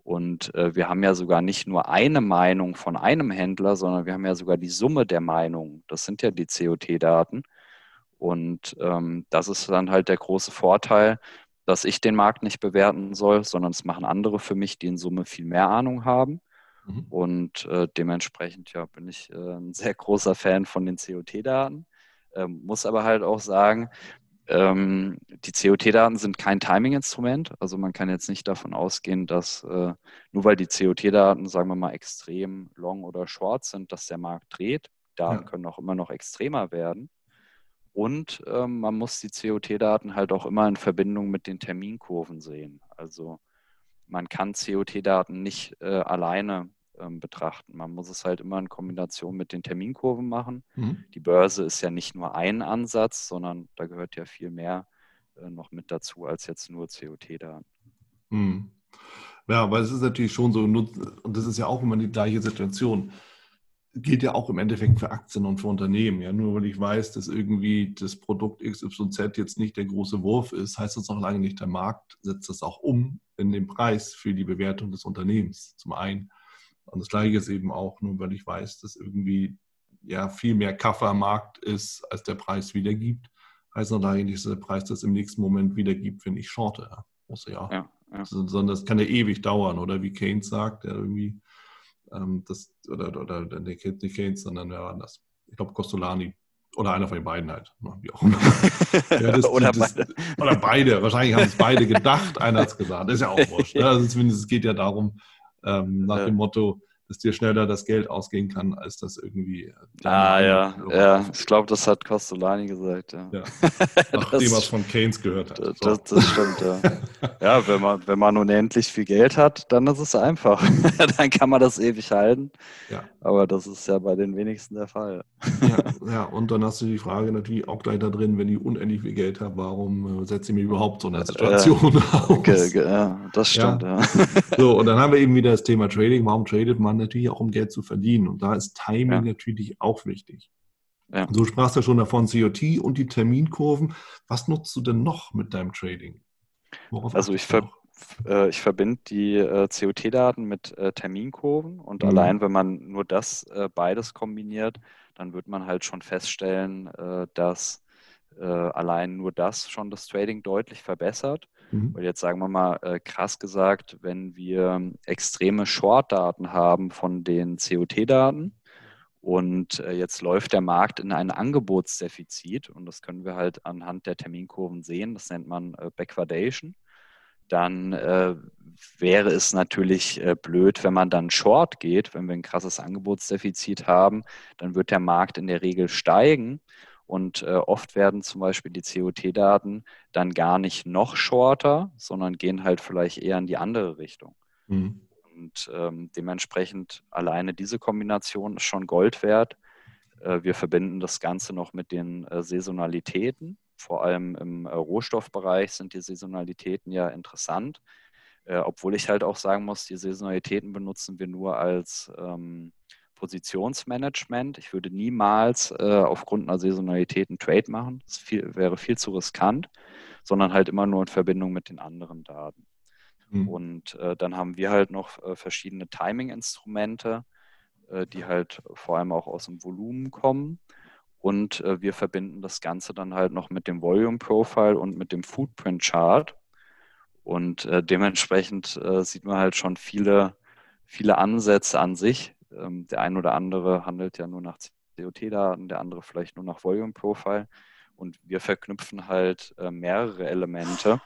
Und äh, wir haben ja sogar nicht nur eine Meinung von einem Händler, sondern wir haben ja sogar die Summe der Meinungen. Das sind ja die COT-Daten. Und ähm, das ist dann halt der große Vorteil, dass ich den Markt nicht bewerten soll, sondern es machen andere für mich, die in Summe viel mehr Ahnung haben. Mhm. Und äh, dementsprechend ja, bin ich äh, ein sehr großer Fan von den COT-Daten. Ähm, muss aber halt auch sagen, ähm, die COT-Daten sind kein Timing-Instrument. Also man kann jetzt nicht davon ausgehen, dass äh, nur weil die COT-Daten, sagen wir mal, extrem long oder short sind, dass der Markt dreht. Daten ja. können auch immer noch extremer werden. Und ähm, man muss die COT-Daten halt auch immer in Verbindung mit den Terminkurven sehen. Also man kann COT-Daten nicht äh, alleine ähm, betrachten. Man muss es halt immer in Kombination mit den Terminkurven machen. Mhm. Die Börse ist ja nicht nur ein Ansatz, sondern da gehört ja viel mehr äh, noch mit dazu als jetzt nur COT-Daten. Mhm. Ja, aber es ist natürlich schon so, und das ist ja auch immer die gleiche Situation gilt ja auch im Endeffekt für Aktien und für Unternehmen. Ja, nur weil ich weiß, dass irgendwie das Produkt XYZ jetzt nicht der große Wurf ist, heißt das noch lange nicht, der Markt setzt das auch um in den Preis für die Bewertung des Unternehmens. Zum einen. Und das Gleiche ist eben auch, nur weil ich weiß, dass irgendwie ja viel mehr Kaffee am Markt ist, als der Preis wiedergibt, heißt noch lange nicht, dass der Preis das im nächsten Moment wiedergibt, wenn ich shorte. Muss ja. ja, ja. Sondern das kann ja ewig dauern, oder wie Keynes sagt, der irgendwie ähm, das, oder, oder, oder nicht Keynes, sondern wer war das? Ich glaube Costolani. Oder einer von den beiden halt. Ne, wie auch immer. ja, das, oder, das, beide. oder beide. Wahrscheinlich haben es beide gedacht. Einer hat es gesagt. Das ist ja auch wurscht. Ne? Also zumindest es geht ja darum, ähm, nach dem Motto, dass dir schneller das Geld ausgehen kann, als das irgendwie. Äh, ah, ja, ja. Ich glaube, das hat Costolani gesagt. Ja. ja. Nachdem er es von Keynes gehört hat. So. Das, das, stimmt, ja. ja, wenn man, wenn man unendlich viel Geld hat, dann ist es einfach. dann kann man das ewig halten. Ja. Aber das ist ja bei den wenigsten der Fall. ja, ja, und dann hast du die Frage natürlich auch gleich da drin, wenn ich unendlich viel Geld habe, warum äh, setze ich mich überhaupt so eine Situation äh, aus? Okay, ja, das stimmt, ja. So, und dann haben wir eben wieder das Thema Trading. Warum tradet man natürlich auch, um Geld zu verdienen? Und da ist Timing natürlich auch wichtig. Ja. Du sprachst ja schon davon COT und die Terminkurven. Was nutzt du denn noch mit deinem Trading? Worauf also ich, ver äh, ich verbinde die äh, COT-Daten mit äh, Terminkurven und mhm. allein wenn man nur das beides kombiniert, dann wird man halt schon feststellen, dass allein nur das schon das Trading deutlich verbessert. Mhm. Weil jetzt sagen wir mal krass gesagt, wenn wir extreme Short-Daten haben von den COT-Daten, und jetzt läuft der Markt in ein Angebotsdefizit und das können wir halt anhand der Terminkurven sehen. Das nennt man Backwardation dann äh, wäre es natürlich äh, blöd, wenn man dann short geht, wenn wir ein krasses Angebotsdefizit haben, dann wird der Markt in der Regel steigen. Und äh, oft werden zum Beispiel die COT-Daten dann gar nicht noch shorter, sondern gehen halt vielleicht eher in die andere Richtung. Mhm. Und ähm, dementsprechend alleine diese Kombination ist schon Gold wert. Äh, wir verbinden das Ganze noch mit den äh, Saisonalitäten vor allem im äh, Rohstoffbereich sind die Saisonalitäten ja interessant. Äh, obwohl ich halt auch sagen muss, die Saisonalitäten benutzen wir nur als ähm, Positionsmanagement. Ich würde niemals äh, aufgrund einer Saisonalität einen Trade machen. Das viel, wäre viel zu riskant, sondern halt immer nur in Verbindung mit den anderen Daten. Mhm. Und äh, dann haben wir halt noch äh, verschiedene Timing-Instrumente, äh, die halt vor allem auch aus dem Volumen kommen. Und äh, wir verbinden das Ganze dann halt noch mit dem Volume Profile und mit dem Footprint Chart. Und äh, dementsprechend sieht man halt schon viele, viele Ansätze an sich. Ähm, der ein oder andere handelt ja nur nach COT-Daten, der andere vielleicht nur nach Volume Profile. Und wir verknüpfen halt äh, mehrere Elemente,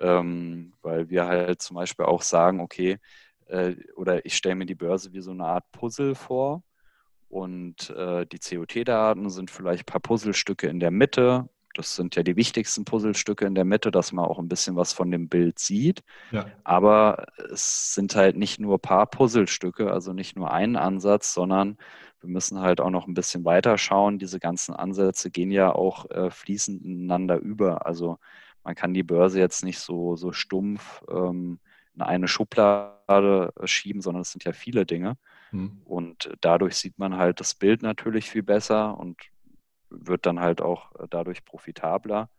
ähm, weil wir halt zum Beispiel auch sagen, okay, äh, oder ich stelle mir die Börse wie so eine Art Puzzle vor und äh, die COT-Daten sind vielleicht ein paar Puzzlestücke in der Mitte. Das sind ja die wichtigsten Puzzlestücke in der Mitte, dass man auch ein bisschen was von dem Bild sieht. Ja. Aber es sind halt nicht nur ein paar Puzzlestücke, also nicht nur ein Ansatz, sondern wir müssen halt auch noch ein bisschen weiter schauen. Diese ganzen Ansätze gehen ja auch äh, fließend ineinander über. Also man kann die Börse jetzt nicht so, so stumpf ähm, in eine Schublade schieben, sondern es sind ja viele Dinge. Mhm. Und dadurch sieht man halt das Bild natürlich viel besser und wird dann halt auch äh, dadurch profitabler.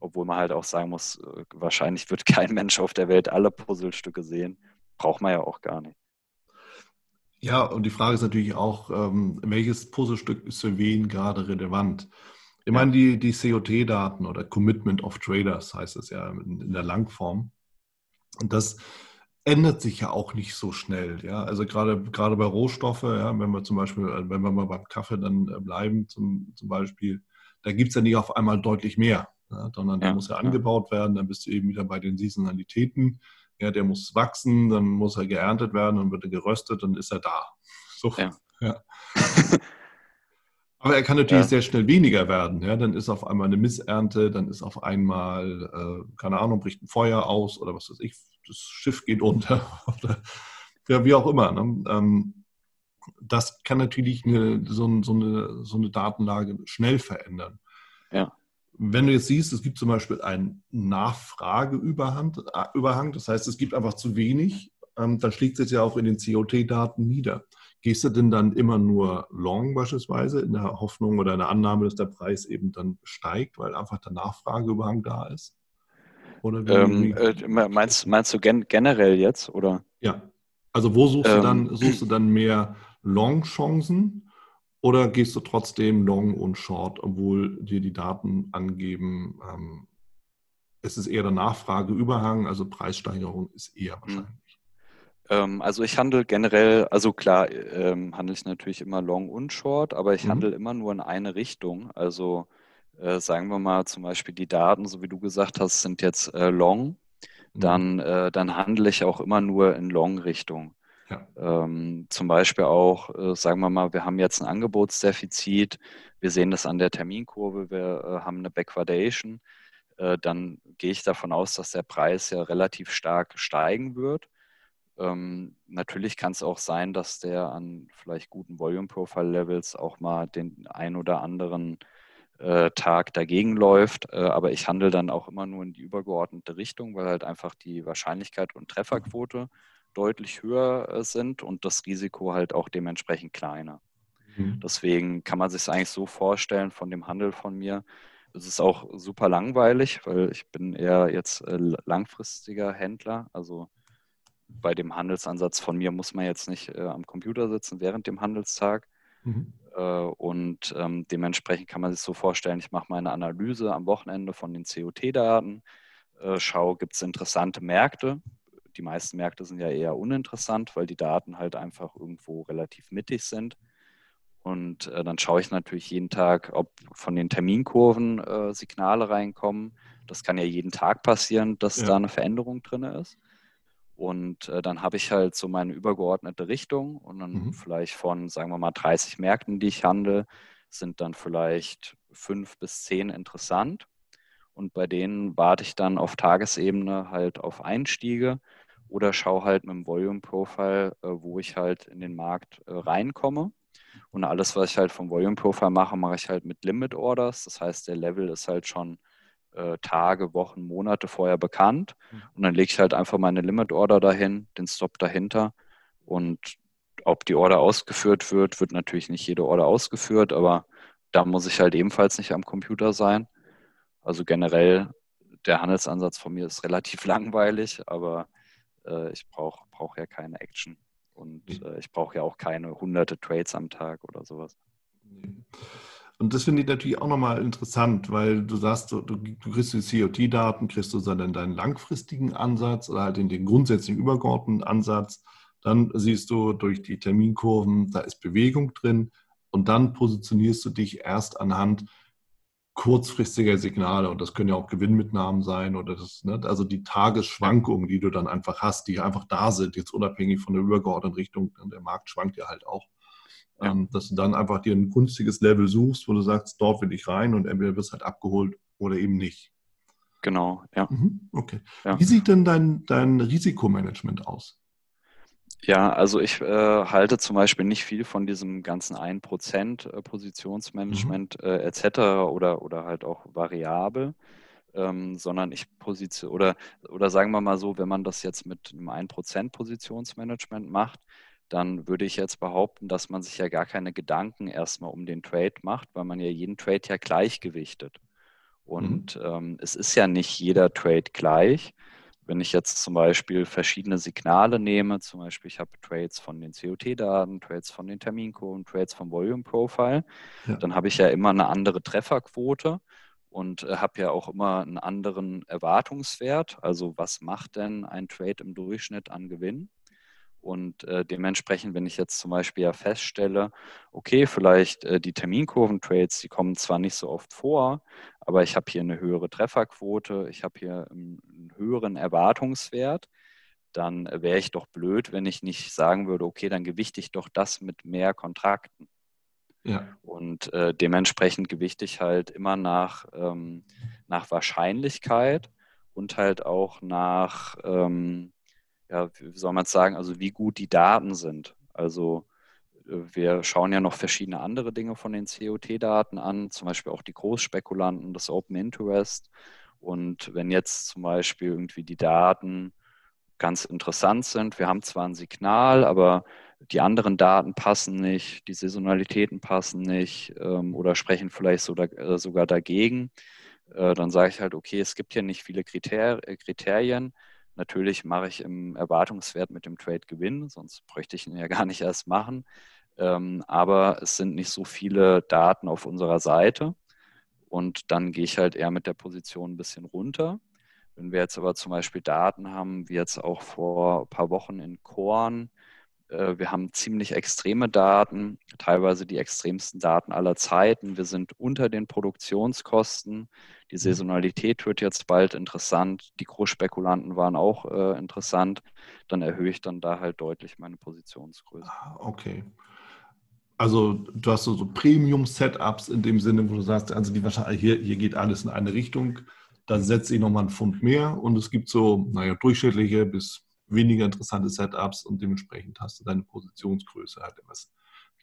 Obwohl man halt auch sagen muss, äh, wahrscheinlich wird kein Mensch auf der Welt alle Puzzlestücke sehen. Braucht man ja auch gar nicht. Ja, und die Frage ist natürlich auch, ähm, welches Puzzlestück ist für wen gerade relevant? Ich meine, die, die COT-Daten oder Commitment of Traders heißt es ja in, in der Langform. Und das ändert sich ja auch nicht so schnell. Ja? Also gerade, gerade bei Rohstoffe, ja, wenn wir zum Beispiel, äh, wenn wir mal beim Kaffee dann äh, bleiben, zum, zum Beispiel, da gibt es ja nicht auf einmal deutlich mehr, ja? sondern ja, der muss ja, ja angebaut werden, dann bist du eben wieder bei den Saisonalitäten. Ja, der muss wachsen, dann muss er geerntet werden, dann wird er geröstet, dann ist er da. So, ja. Aber er kann natürlich sehr schnell weniger werden. Ja, dann ist auf einmal eine Missernte, dann ist auf einmal, äh, keine Ahnung, bricht ein Feuer aus oder was weiß ich, das Schiff geht unter oder ja, wie auch immer. Ne? Ähm, das kann natürlich eine, so, so, eine, so eine Datenlage schnell verändern. Ja. Wenn du jetzt siehst, es gibt zum Beispiel einen Nachfrageüberhang, äh, das heißt, es gibt einfach zu wenig, ähm, dann schlägt es ja auch in den COT-Daten nieder. Gehst du denn dann immer nur long beispielsweise in der Hoffnung oder in der Annahme, dass der Preis eben dann steigt, weil einfach der Nachfrageüberhang da ist? Ähm, äh, meinst, meinst du gen generell jetzt oder? Ja. Also wo suchst ähm, du dann suchst du dann mehr Long-Chancen oder gehst du trotzdem Long und Short, obwohl dir die Daten angeben, ähm, es ist eher der Nachfrageüberhang, also Preissteigerung ist eher hm. wahrscheinlich. Ähm, also ich handle generell, also klar, ähm, handle ich natürlich immer Long und Short, aber ich mhm. handle immer nur in eine Richtung. Also äh, sagen wir mal zum Beispiel die Daten, so wie du gesagt hast, sind jetzt äh, Long, mhm. dann, äh, dann handle ich auch immer nur in Long-Richtung. Ja. Ähm, zum Beispiel auch, äh, sagen wir mal, wir haben jetzt ein Angebotsdefizit, wir sehen das an der Terminkurve, wir äh, haben eine Backwardation, äh, dann gehe ich davon aus, dass der Preis ja relativ stark steigen wird. Ähm, natürlich kann es auch sein, dass der an vielleicht guten Volume Profile Levels auch mal den ein oder anderen äh, Tag dagegen läuft. Äh, aber ich handle dann auch immer nur in die übergeordnete Richtung, weil halt einfach die Wahrscheinlichkeit und Trefferquote deutlich höher äh, sind und das Risiko halt auch dementsprechend kleiner. Mhm. Deswegen kann man sich es eigentlich so vorstellen von dem Handel von mir. Es ist auch super langweilig, weil ich bin eher jetzt langfristiger Händler. Also bei dem Handelsansatz von mir muss man jetzt nicht äh, am Computer sitzen während dem Handelstag. Mhm. Äh, und ähm, dementsprechend kann man sich so vorstellen, ich mache meine Analyse am Wochenende von den COT-Daten, äh, schaue, gibt es interessante Märkte. Die meisten Märkte sind ja eher uninteressant, weil die Daten halt einfach irgendwo relativ mittig sind. Und äh, dann schaue ich natürlich jeden Tag, ob von den Terminkurven äh, Signale reinkommen. Das kann ja jeden Tag passieren, dass ja. da eine Veränderung drin ist. Und äh, dann habe ich halt so meine übergeordnete Richtung und dann mhm. vielleicht von, sagen wir mal, 30 Märkten, die ich handle, sind dann vielleicht fünf bis zehn interessant. Und bei denen warte ich dann auf Tagesebene halt auf Einstiege oder schaue halt mit dem Volume Profile, äh, wo ich halt in den Markt äh, reinkomme. Und alles, was ich halt vom Volume Profile mache, mache ich halt mit Limit Orders. Das heißt, der Level ist halt schon äh, Tage, Wochen, Monate vorher bekannt. Mhm. Und dann lege ich halt einfach meine Limit Order dahin, den Stop dahinter. Und ob die Order ausgeführt wird, wird natürlich nicht jede Order ausgeführt, aber da muss ich halt ebenfalls nicht am Computer sein. Also generell, der Handelsansatz von mir ist relativ langweilig, aber äh, ich brauche brauch ja keine Action. Und mhm. äh, ich brauche ja auch keine hunderte Trades am Tag oder sowas. Und das finde ich natürlich auch nochmal interessant, weil du sagst, du, du kriegst die COT-Daten, kriegst du dann deinen langfristigen Ansatz oder halt in den grundsätzlichen übergeordneten Ansatz. Dann siehst du durch die Terminkurven, da ist Bewegung drin. Und dann positionierst du dich erst anhand kurzfristiger Signale. Und das können ja auch Gewinnmitnahmen sein oder das, ne, also die Tagesschwankungen, die du dann einfach hast, die einfach da sind, jetzt unabhängig von der übergeordneten Richtung. Der Markt schwankt ja halt auch. Ja. Ähm, dass du dann einfach dir ein günstiges Level suchst, wo du sagst, dort will ich rein und entweder wirst halt abgeholt oder eben nicht. Genau, ja. Mhm, okay. Ja. Wie sieht denn dein, dein Risikomanagement aus? Ja, also ich äh, halte zum Beispiel nicht viel von diesem ganzen 1% äh, Positionsmanagement mhm. äh, etc. oder, oder halt auch variabel, ähm, sondern ich position oder, oder sagen wir mal so, wenn man das jetzt mit einem 1% Positionsmanagement macht, dann würde ich jetzt behaupten, dass man sich ja gar keine Gedanken erstmal um den Trade macht, weil man ja jeden Trade ja gleichgewichtet. Mhm. Und mhm. ähm, es ist ja nicht jeder Trade gleich. Wenn ich jetzt zum Beispiel verschiedene Signale nehme, zum Beispiel ich habe Trades von den COT-Daten, Trades von den Terminkurven, Trades vom Volume Profile, ja. dann habe ich ja immer eine andere Trefferquote und äh, habe ja auch immer einen anderen Erwartungswert. Also was macht denn ein Trade im Durchschnitt an Gewinn? Und äh, dementsprechend, wenn ich jetzt zum Beispiel ja feststelle, okay, vielleicht äh, die Terminkurven-Trades, die kommen zwar nicht so oft vor, aber ich habe hier eine höhere Trefferquote, ich habe hier einen, einen höheren Erwartungswert, dann wäre ich doch blöd, wenn ich nicht sagen würde, okay, dann gewichte ich doch das mit mehr Kontrakten. Ja. Und äh, dementsprechend gewichte ich halt immer nach, ähm, nach Wahrscheinlichkeit und halt auch nach, ähm, ja, wie soll man es sagen, also wie gut die Daten sind. Also äh, wir schauen ja noch verschiedene andere Dinge von den COT-Daten an, zum Beispiel auch die Großspekulanten, das Open Interest. Und wenn jetzt zum Beispiel irgendwie die Daten ganz interessant sind, wir haben zwar ein Signal, aber die anderen Daten passen nicht, die Saisonalitäten passen nicht ähm, oder sprechen vielleicht so da, äh, sogar dagegen, äh, dann sage ich halt, okay, es gibt hier nicht viele Kriter Kriterien, Natürlich mache ich im Erwartungswert mit dem Trade Gewinn, sonst bräuchte ich ihn ja gar nicht erst machen. Ähm, aber es sind nicht so viele Daten auf unserer Seite. Und dann gehe ich halt eher mit der Position ein bisschen runter. Wenn wir jetzt aber zum Beispiel Daten haben, wie jetzt auch vor ein paar Wochen in Korn, wir haben ziemlich extreme Daten, teilweise die extremsten Daten aller Zeiten. Wir sind unter den Produktionskosten. Die mhm. Saisonalität wird jetzt bald interessant. Die Großspekulanten waren auch äh, interessant. Dann erhöhe ich dann da halt deutlich meine Positionsgröße. Ah, okay. Also du hast so, so Premium-Setups in dem Sinne, wo du sagst, also die wahrscheinlich hier, hier geht alles in eine Richtung. Da setze ich nochmal einen Pfund mehr und es gibt so, naja, durchschnittliche bis weniger interessante Setups und dementsprechend hast du deine Positionsgröße halt etwas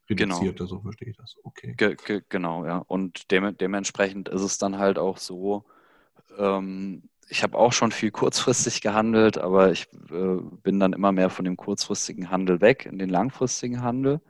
reduzierter, genau. so verstehe ich das. Okay. Ge ge genau, ja. Und de dementsprechend ist es dann halt auch so, ähm, ich habe auch schon viel kurzfristig gehandelt, aber ich äh, bin dann immer mehr von dem kurzfristigen Handel weg in den langfristigen Handel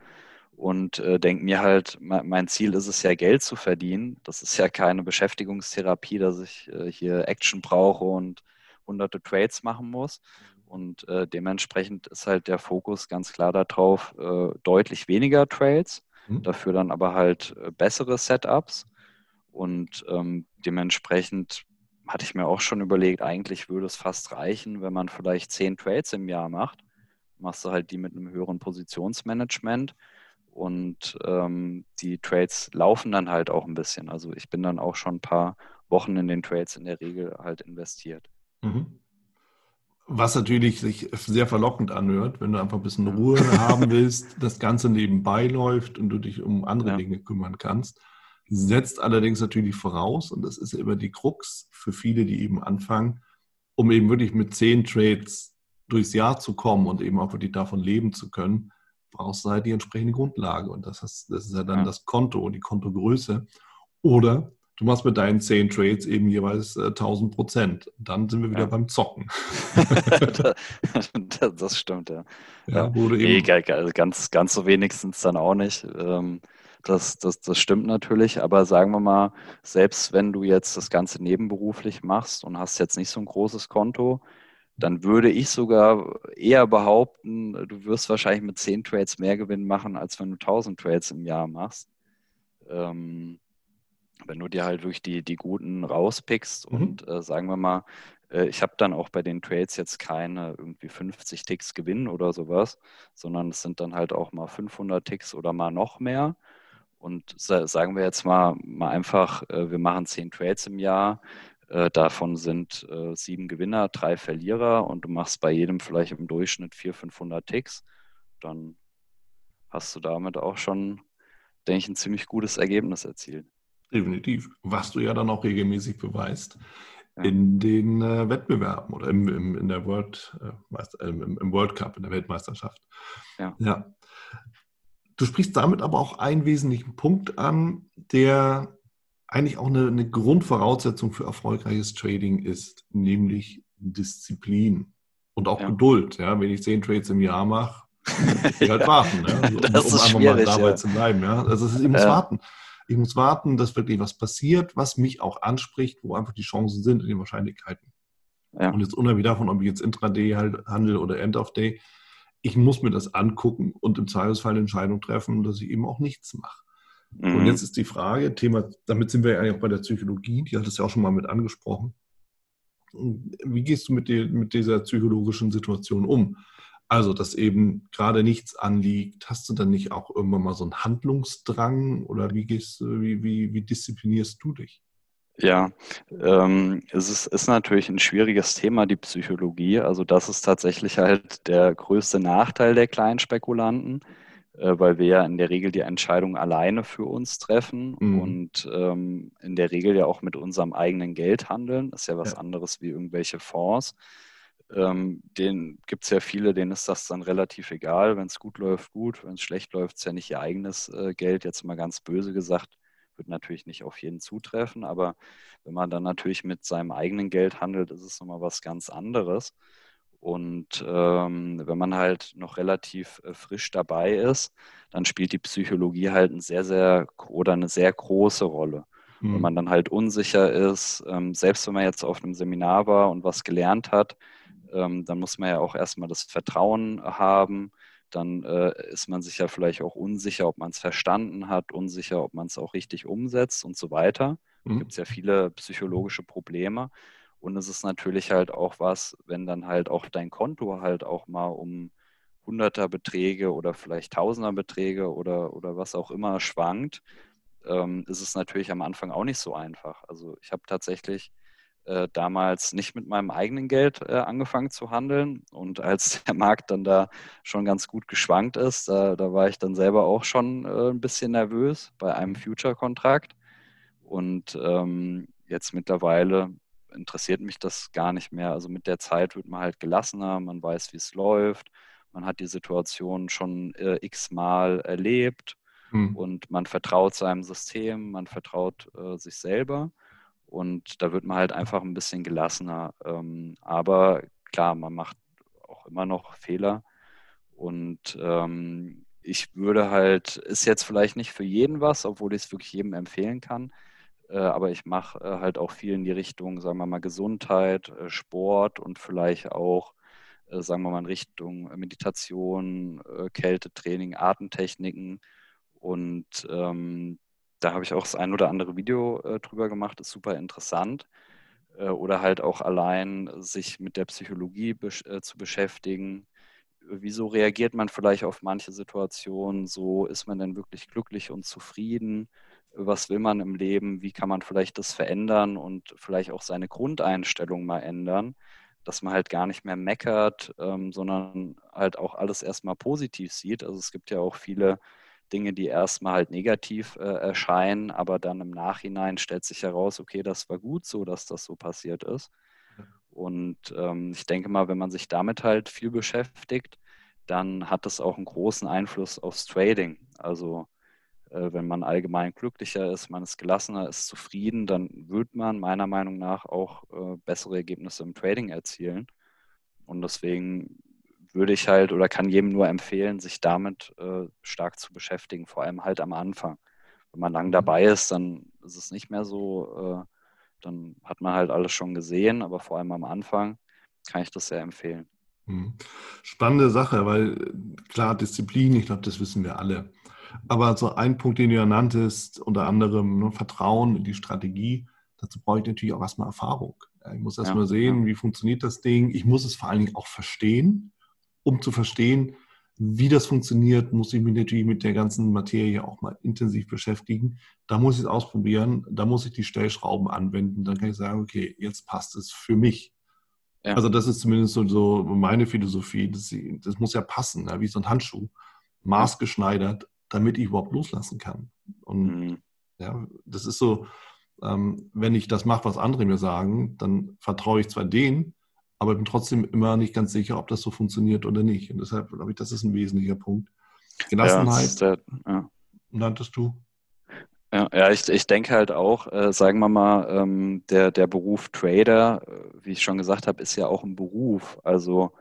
und äh, denke mir halt, mein Ziel ist es ja, Geld zu verdienen. Das ist ja keine Beschäftigungstherapie, dass ich äh, hier Action brauche und hunderte Trades machen muss. Und äh, dementsprechend ist halt der Fokus ganz klar darauf, äh, deutlich weniger Trades, mhm. dafür dann aber halt äh, bessere Setups. Und ähm, dementsprechend hatte ich mir auch schon überlegt, eigentlich würde es fast reichen, wenn man vielleicht zehn Trades im Jahr macht. Machst du halt die mit einem höheren Positionsmanagement und ähm, die Trades laufen dann halt auch ein bisschen. Also ich bin dann auch schon ein paar Wochen in den Trades in der Regel halt investiert. Mhm. Was natürlich sich sehr verlockend anhört, wenn du einfach ein bisschen Ruhe haben willst, das Ganze nebenbei läuft und du dich um andere ja. Dinge kümmern kannst. Setzt allerdings natürlich voraus, und das ist ja immer die Krux für viele, die eben anfangen, um eben wirklich mit zehn Trades durchs Jahr zu kommen und eben auch wirklich davon leben zu können, brauchst du halt die entsprechende Grundlage. Und das, heißt, das ist ja dann ja. das Konto und die Kontogröße. Oder du machst mit deinen zehn Trades eben jeweils äh, 1000 Prozent. Dann sind wir wieder ja. beim Zocken. das stimmt, ja. ja, ja. Nee, ganz, ganz so wenigstens dann auch nicht. Ähm, das, das, das stimmt natürlich, aber sagen wir mal, selbst wenn du jetzt das Ganze nebenberuflich machst und hast jetzt nicht so ein großes Konto, dann würde ich sogar eher behaupten, du wirst wahrscheinlich mit 10 Trades mehr Gewinn machen, als wenn du 1000 Trades im Jahr machst. Ähm, wenn du dir halt wirklich die, die guten rauspickst mhm. und äh, sagen wir mal, äh, ich habe dann auch bei den Trades jetzt keine irgendwie 50 Ticks Gewinn oder sowas, sondern es sind dann halt auch mal 500 Ticks oder mal noch mehr. Und sagen wir jetzt mal, mal einfach, äh, wir machen 10 Trades im Jahr, äh, davon sind äh, sieben Gewinner, drei Verlierer und du machst bei jedem vielleicht im Durchschnitt 400, 500 Ticks, dann hast du damit auch schon, denke ich, ein ziemlich gutes Ergebnis erzielt. Definitiv. Was du ja dann auch regelmäßig beweist ja. in den äh, Wettbewerben oder im, im, in der World, äh, äh, im, im, World Cup, in der Weltmeisterschaft. Ja. ja. Du sprichst damit aber auch einen wesentlichen Punkt an, der eigentlich auch eine, eine Grundvoraussetzung für erfolgreiches Trading ist, nämlich Disziplin und auch ja. Geduld. Ja? Wenn ich zehn Trades im Jahr mache, muss ich halt warten, ne? um, um einfach mal dabei zu bleiben. Ja? Also ist, ich muss warten. Ich muss warten, dass wirklich was passiert, was mich auch anspricht, wo einfach die Chancen sind und die Wahrscheinlichkeiten. Ja. Und jetzt unabhängig davon, ob ich jetzt Intraday halt handle oder End of Day, ich muss mir das angucken und im Zweifelsfall eine Entscheidung treffen, dass ich eben auch nichts mache. Mhm. Und jetzt ist die Frage, Thema, damit sind wir ja eigentlich auch bei der Psychologie, die hat es ja auch schon mal mit angesprochen. Wie gehst du mit, die, mit dieser psychologischen Situation um? Also, dass eben gerade nichts anliegt, hast du dann nicht auch irgendwann mal so einen Handlungsdrang oder wie gehst wie, wie, wie disziplinierst du dich? Ja, ähm, es ist, ist natürlich ein schwieriges Thema, die Psychologie. Also das ist tatsächlich halt der größte Nachteil der kleinen Spekulanten, äh, weil wir ja in der Regel die Entscheidung alleine für uns treffen mhm. und ähm, in der Regel ja auch mit unserem eigenen Geld handeln. Das ist ja was ja. anderes wie irgendwelche Fonds ähm, den gibt es ja viele, denen ist das dann relativ egal. Wenn es gut läuft, gut. Wenn es schlecht läuft, ist ja nicht ihr eigenes äh, Geld. Jetzt mal ganz böse gesagt, wird natürlich nicht auf jeden zutreffen. Aber wenn man dann natürlich mit seinem eigenen Geld handelt, ist es nochmal was ganz anderes. Und ähm, wenn man halt noch relativ äh, frisch dabei ist, dann spielt die Psychologie halt eine sehr, sehr oder eine sehr große Rolle. Mhm. Wenn hm. man dann halt unsicher ist, ähm, selbst wenn man jetzt auf einem Seminar war und was gelernt hat, ähm, dann muss man ja auch erstmal das Vertrauen haben. Dann äh, ist man sich ja vielleicht auch unsicher, ob man es verstanden hat, unsicher, ob man es auch richtig umsetzt und so weiter. Mhm. Da gibt es ja viele psychologische Probleme. Und es ist natürlich halt auch was, wenn dann halt auch dein Konto halt auch mal um hunderter Beträge oder vielleicht tausender Beträge oder, oder was auch immer schwankt, ähm, ist es natürlich am Anfang auch nicht so einfach. Also ich habe tatsächlich äh, damals nicht mit meinem eigenen Geld äh, angefangen zu handeln. Und als der Markt dann da schon ganz gut geschwankt ist, da, da war ich dann selber auch schon äh, ein bisschen nervös bei einem Future-Kontrakt. Und ähm, jetzt mittlerweile interessiert mich das gar nicht mehr. Also mit der Zeit wird man halt gelassener, man weiß, wie es läuft, man hat die Situation schon äh, x-mal erlebt hm. und man vertraut seinem System, man vertraut äh, sich selber. Und da wird man halt einfach ein bisschen gelassener. Ähm, aber klar, man macht auch immer noch Fehler. Und ähm, ich würde halt, ist jetzt vielleicht nicht für jeden was, obwohl ich es wirklich jedem empfehlen kann. Äh, aber ich mache äh, halt auch viel in die Richtung, sagen wir mal, Gesundheit, äh, Sport und vielleicht auch, äh, sagen wir mal, in Richtung Meditation, äh, Kältetraining, Atemtechniken. Und ähm, da habe ich auch das ein oder andere Video äh, drüber gemacht, ist super interessant. Äh, oder halt auch allein sich mit der Psychologie besch äh, zu beschäftigen. Wieso reagiert man vielleicht auf manche Situationen so? Ist man denn wirklich glücklich und zufrieden? Was will man im Leben? Wie kann man vielleicht das verändern und vielleicht auch seine Grundeinstellung mal ändern? Dass man halt gar nicht mehr meckert, ähm, sondern halt auch alles erstmal positiv sieht. Also es gibt ja auch viele Dinge, die erstmal halt negativ äh, erscheinen, aber dann im Nachhinein stellt sich heraus, okay, das war gut so, dass das so passiert ist. Und ähm, ich denke mal, wenn man sich damit halt viel beschäftigt, dann hat das auch einen großen Einfluss aufs Trading. Also äh, wenn man allgemein glücklicher ist, man ist gelassener, ist zufrieden, dann wird man meiner Meinung nach auch äh, bessere Ergebnisse im Trading erzielen. Und deswegen würde ich halt oder kann jedem nur empfehlen, sich damit äh, stark zu beschäftigen, vor allem halt am Anfang. Wenn man lang mhm. dabei ist, dann ist es nicht mehr so, äh, dann hat man halt alles schon gesehen, aber vor allem am Anfang kann ich das sehr empfehlen. Mhm. Spannende Sache, weil klar, Disziplin, ich glaube, das wissen wir alle. Aber so ein Punkt, den du ja nanntest, unter anderem ne, Vertrauen in die Strategie, dazu brauche ich natürlich auch erstmal Erfahrung. Ich muss erstmal ja, sehen, ja. wie funktioniert das Ding. Ich muss es vor allen Dingen auch verstehen um zu verstehen, wie das funktioniert, muss ich mich natürlich mit der ganzen Materie auch mal intensiv beschäftigen. Da muss ich es ausprobieren, da muss ich die Stellschrauben anwenden. Dann kann ich sagen, okay, jetzt passt es für mich. Ja. Also das ist zumindest so, meine Philosophie. Das, das, muss ja passen, ne? wie so ein Handschuh, maßgeschneidert, damit ich überhaupt loslassen kann. Und mhm. Ja, das ist so, ähm, wenn ich das mache, was andere mir sagen, dann vertraue ich zwar denen, aber bin trotzdem immer nicht ganz sicher, ob das so funktioniert oder nicht. Und deshalb glaube ich, das ist ein wesentlicher Punkt. Gelassenheit, ja, der, ja. nanntest du? Ja, ja ich, ich denke halt auch, äh, sagen wir mal, ähm, der, der Beruf Trader, äh, wie ich schon gesagt habe, ist ja auch ein Beruf. Also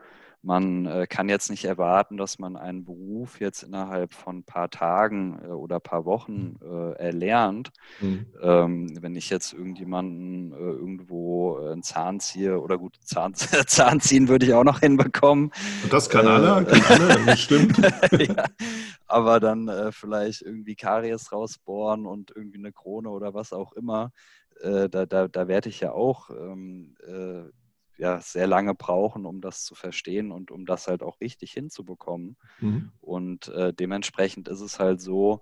man äh, kann jetzt nicht erwarten, dass man einen Beruf jetzt innerhalb von ein paar Tagen äh, oder ein paar Wochen äh, erlernt. Mhm. Ähm, wenn ich jetzt irgendjemanden irgendwo einen Zahn ziehe oder gut, Zahn, Zahn ziehen würde ich auch noch hinbekommen. Und das kann alle, kann alle, das stimmt. ja, aber dann vielleicht irgendwie Karies rausbohren und irgendwie eine Krone oder was auch immer. da, da, da werde ich ja auch ähm, ja sehr lange brauchen, um das zu verstehen und um das halt auch richtig hinzubekommen. Mhm. Und äh, dementsprechend ist es halt so,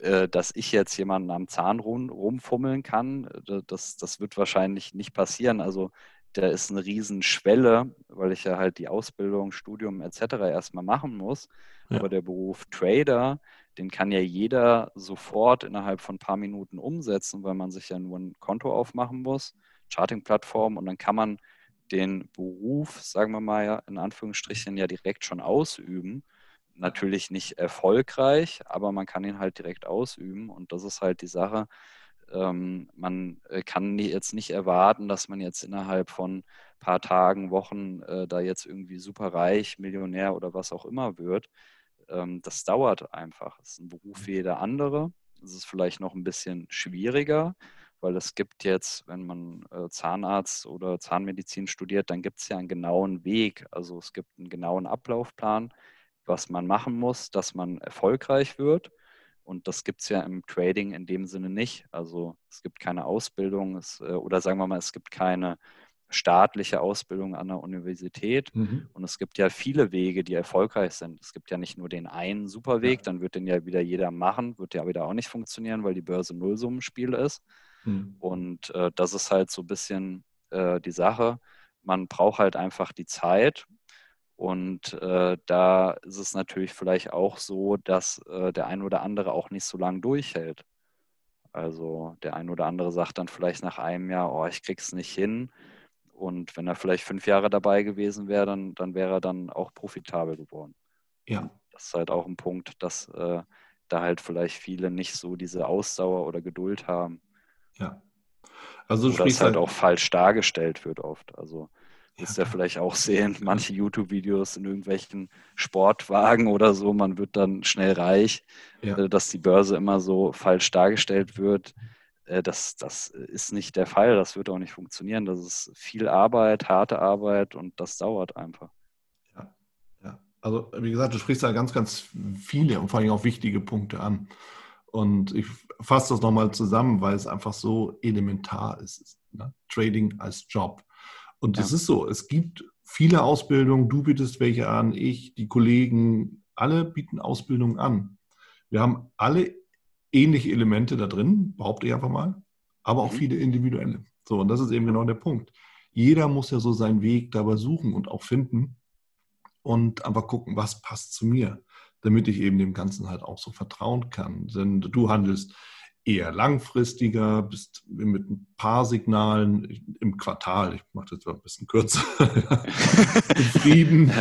äh, dass ich jetzt jemanden am Zahn rum, rumfummeln kann. Äh, das, das wird wahrscheinlich nicht passieren. Also da ist eine Riesenschwelle, weil ich ja halt die Ausbildung, Studium etc. erstmal machen muss. Ja. Aber der Beruf Trader, den kann ja jeder sofort innerhalb von ein paar Minuten umsetzen, weil man sich ja nur ein Konto aufmachen muss, Charting-Plattform und dann kann man den Beruf, sagen wir mal in Anführungsstrichen ja direkt schon ausüben. Natürlich nicht erfolgreich, aber man kann ihn halt direkt ausüben und das ist halt die Sache. Ähm, man äh, kann jetzt nicht erwarten, dass man jetzt innerhalb von paar Tagen, Wochen äh, da jetzt irgendwie super reich, Millionär oder was auch immer wird. Ähm, das dauert einfach. Es ist ein Beruf wie jeder andere. Es ist vielleicht noch ein bisschen schwieriger, weil es gibt jetzt, wenn man äh, Zahnarzt oder Zahnmedizin studiert, dann gibt es ja einen genauen Weg. Also es gibt einen genauen Ablaufplan, was man machen muss, dass man erfolgreich wird. Und das gibt es ja im Trading in dem Sinne nicht. Also es gibt keine Ausbildung es, äh, oder sagen wir mal, es gibt keine staatliche Ausbildung an der Universität. Mhm. Und es gibt ja viele Wege, die erfolgreich sind. Es gibt ja nicht nur den einen Superweg, dann wird den ja wieder jeder machen, wird ja wieder auch nicht funktionieren, weil die Börse Nullsummenspiel ist. Mhm. Und äh, das ist halt so ein bisschen äh, die Sache. Man braucht halt einfach die Zeit. Und äh, da ist es natürlich vielleicht auch so, dass äh, der ein oder andere auch nicht so lange durchhält. Also der ein oder andere sagt dann vielleicht nach einem Jahr, oh, ich krieg's nicht hin. Und wenn er vielleicht fünf Jahre dabei gewesen wäre, dann, dann wäre er dann auch profitabel geworden. Ja. Das ist halt auch ein Punkt, dass äh, da halt vielleicht viele nicht so diese Ausdauer oder Geduld haben. Ja. Also Oder es halt, halt auch falsch dargestellt wird oft. Also ist ja, ja vielleicht auch sehen, manche YouTube-Videos in irgendwelchen Sportwagen oder so, man wird dann schnell reich, ja. Äh, dass die Börse immer so falsch dargestellt wird. Äh, das, das ist nicht der Fall, das wird auch nicht funktionieren. Das ist viel Arbeit, harte Arbeit und das dauert einfach. Ja, ja. Also wie gesagt, du sprichst da ganz, ganz viele und vor allem auch wichtige Punkte an. Und ich fasse das nochmal zusammen, weil es einfach so elementar ist. Ne? Trading als Job. Und es ja. ist so, es gibt viele Ausbildungen, du bietest welche an, ich, die Kollegen, alle bieten Ausbildungen an. Wir haben alle ähnliche Elemente da drin, behaupte ich einfach mal, aber auch mhm. viele individuelle. So, und das ist eben genau der Punkt. Jeder muss ja so seinen Weg dabei suchen und auch finden und einfach gucken, was passt zu mir damit ich eben dem Ganzen halt auch so vertrauen kann. Denn du handelst eher langfristiger, bist mit ein paar Signalen im Quartal, ich mache das ein bisschen kürzer, zufrieden.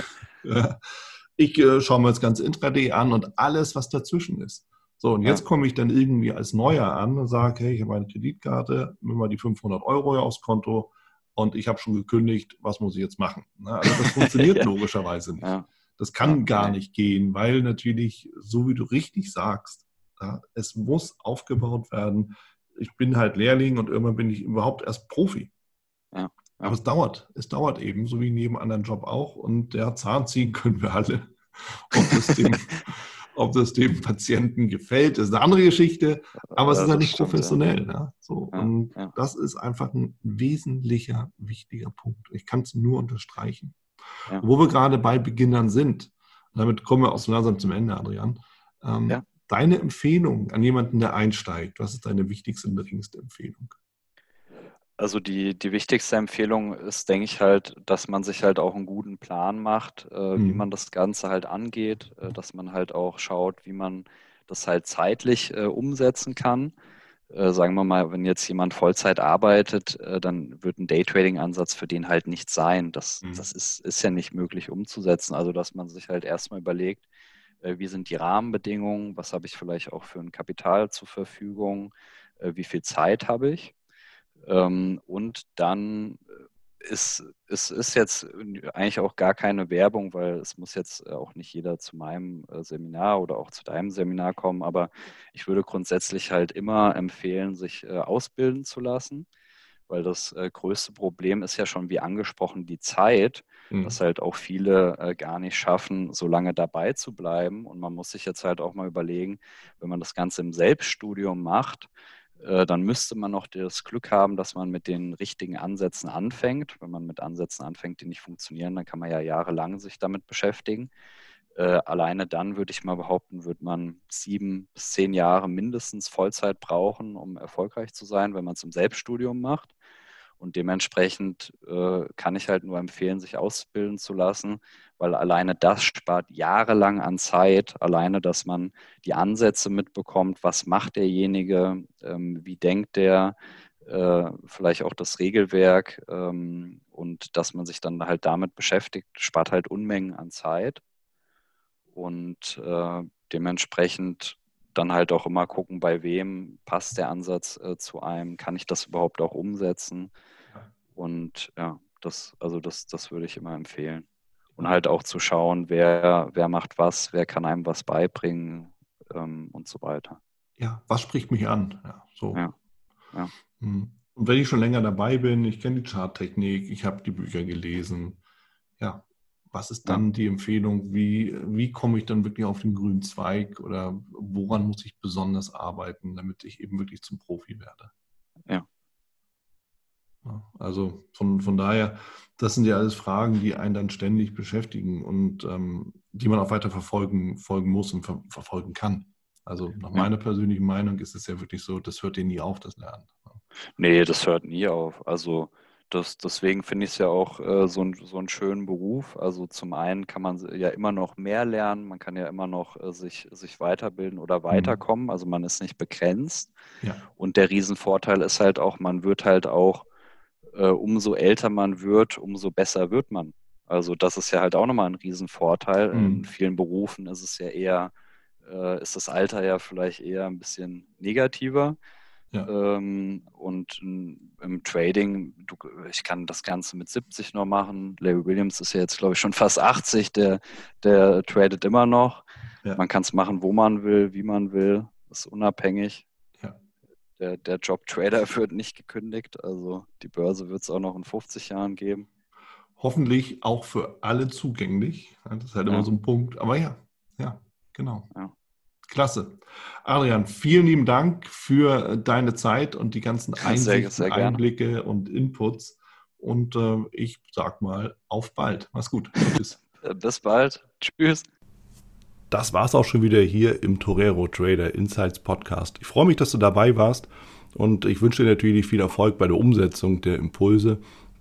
ich äh, schaue mir das ganze Intraday an und alles, was dazwischen ist. So, und jetzt komme ich dann irgendwie als Neuer an und sage, hey, ich habe eine Kreditkarte, nimm mal die 500 Euro aufs Konto und ich habe schon gekündigt, was muss ich jetzt machen? Also das funktioniert ja. logischerweise nicht. Ja. Das kann gar nicht gehen, weil natürlich, so wie du richtig sagst, ja, es muss aufgebaut werden. Ich bin halt Lehrling und irgendwann bin ich überhaupt erst Profi. Ja. Aber es dauert. Es dauert eben, so wie in jedem anderen Job auch. Und der Zahn ziehen können wir alle. Ob das dem, ob das dem Patienten gefällt, ist eine andere Geschichte. Aber es ist halt nicht stimmt, professionell. Ja. So, ja, und das ist einfach ein wesentlicher, wichtiger Punkt. Ich kann es nur unterstreichen. Ja. Wo wir gerade bei Beginnern sind, damit kommen wir auch so langsam zum Ende, Adrian. Ähm, ja. Deine Empfehlung an jemanden, der einsteigt, was ist deine wichtigste und geringste Empfehlung? Also die, die wichtigste Empfehlung ist, denke ich halt, dass man sich halt auch einen guten Plan macht, äh, mhm. wie man das Ganze halt angeht, äh, dass man halt auch schaut, wie man das halt zeitlich äh, umsetzen kann. Äh, sagen wir mal, wenn jetzt jemand Vollzeit arbeitet, äh, dann wird ein Daytrading-Ansatz für den halt nicht sein. Das, mhm. das ist, ist ja nicht möglich umzusetzen. Also, dass man sich halt erstmal überlegt, äh, wie sind die Rahmenbedingungen, was habe ich vielleicht auch für ein Kapital zur Verfügung, äh, wie viel Zeit habe ich. Ähm, und dann ist, ist, ist jetzt eigentlich auch gar keine Werbung, weil es muss jetzt auch nicht jeder zu meinem äh, Seminar oder auch zu deinem Seminar kommen, aber ich würde grundsätzlich halt immer empfehlen, sich äh, ausbilden zu lassen, weil das äh, größte Problem ist ja schon, wie angesprochen, die Zeit, mhm. dass halt auch viele gar nicht schaffen, so lange dabei zu bleiben. Und man muss sich jetzt halt auch mal überlegen, wenn man das Ganze im Selbststudium macht, dann müsste man noch das Glück haben, dass man mit den richtigen Ansätzen anfängt. Wenn man mit Ansätzen anfängt, die nicht funktionieren, dann kann man ja jahrelang sich damit beschäftigen. Äh, alleine dann würde ich mal behaupten, wird man sieben bis zehn Jahre mindestens Vollzeit brauchen, um erfolgreich zu sein, wenn man es im Selbststudium macht. Und dementsprechend äh, kann ich halt nur empfehlen, sich ausbilden zu lassen, weil alleine das spart jahrelang an Zeit. Alleine, dass man die Ansätze mitbekommt, was macht derjenige, ähm, wie denkt der, äh, vielleicht auch das Regelwerk ähm, und dass man sich dann halt damit beschäftigt, spart halt Unmengen an Zeit. Und äh, dementsprechend dann halt auch immer gucken, bei wem passt der Ansatz äh, zu einem, kann ich das überhaupt auch umsetzen. Und ja, das, also das, das würde ich immer empfehlen. Und halt auch zu schauen, wer, wer macht was, wer kann einem was beibringen ähm, und so weiter. Ja, was spricht mich an? Ja, so. Ja, ja. Hm. Und wenn ich schon länger dabei bin, ich kenne die Charttechnik, ich habe die Bücher gelesen, ja, was ist dann die Empfehlung? Wie, wie komme ich dann wirklich auf den grünen Zweig oder woran muss ich besonders arbeiten, damit ich eben wirklich zum Profi werde? Ja. Also von, von daher, das sind ja alles Fragen, die einen dann ständig beschäftigen und ähm, die man auch weiter verfolgen folgen muss und ver verfolgen kann. Also nach ja. meiner persönlichen Meinung ist es ja wirklich so, das hört dir nie auf, das Lernen. Nee, das hört nie auf. Also das, deswegen finde ich es ja auch äh, so, ein, so einen schönen Beruf. Also zum einen kann man ja immer noch mehr lernen, man kann ja immer noch äh, sich, sich weiterbilden oder mhm. weiterkommen. Also man ist nicht begrenzt. Ja. Und der Riesenvorteil ist halt auch, man wird halt auch, äh, umso älter man wird, umso besser wird man. Also das ist ja halt auch nochmal ein Riesenvorteil. Mhm. In vielen Berufen ist es ja eher, äh, ist das Alter ja vielleicht eher ein bisschen negativer. Ja. Ähm, und im Trading, du, ich kann das Ganze mit 70 noch machen. Larry Williams ist ja jetzt, glaube ich, schon fast 80. Der, der tradet immer noch. Ja. Man kann es machen, wo man will, wie man will. Ist unabhängig. Ja. Der, der Job Trader wird nicht gekündigt. Also die Börse wird es auch noch in 50 Jahren geben. Hoffentlich auch für alle zugänglich. Das ist halt immer so ein Punkt. Aber ja, ja, genau. Ja. Klasse. Adrian, vielen lieben Dank für deine Zeit und die ganzen Einsichten, sehr, sehr Einblicke und Inputs. Und äh, ich sag mal, auf bald. Mach's gut. Tschüss. Bis bald. Tschüss. Das war's auch schon wieder hier im Torero Trader Insights Podcast. Ich freue mich, dass du dabei warst und ich wünsche dir natürlich viel Erfolg bei der Umsetzung der Impulse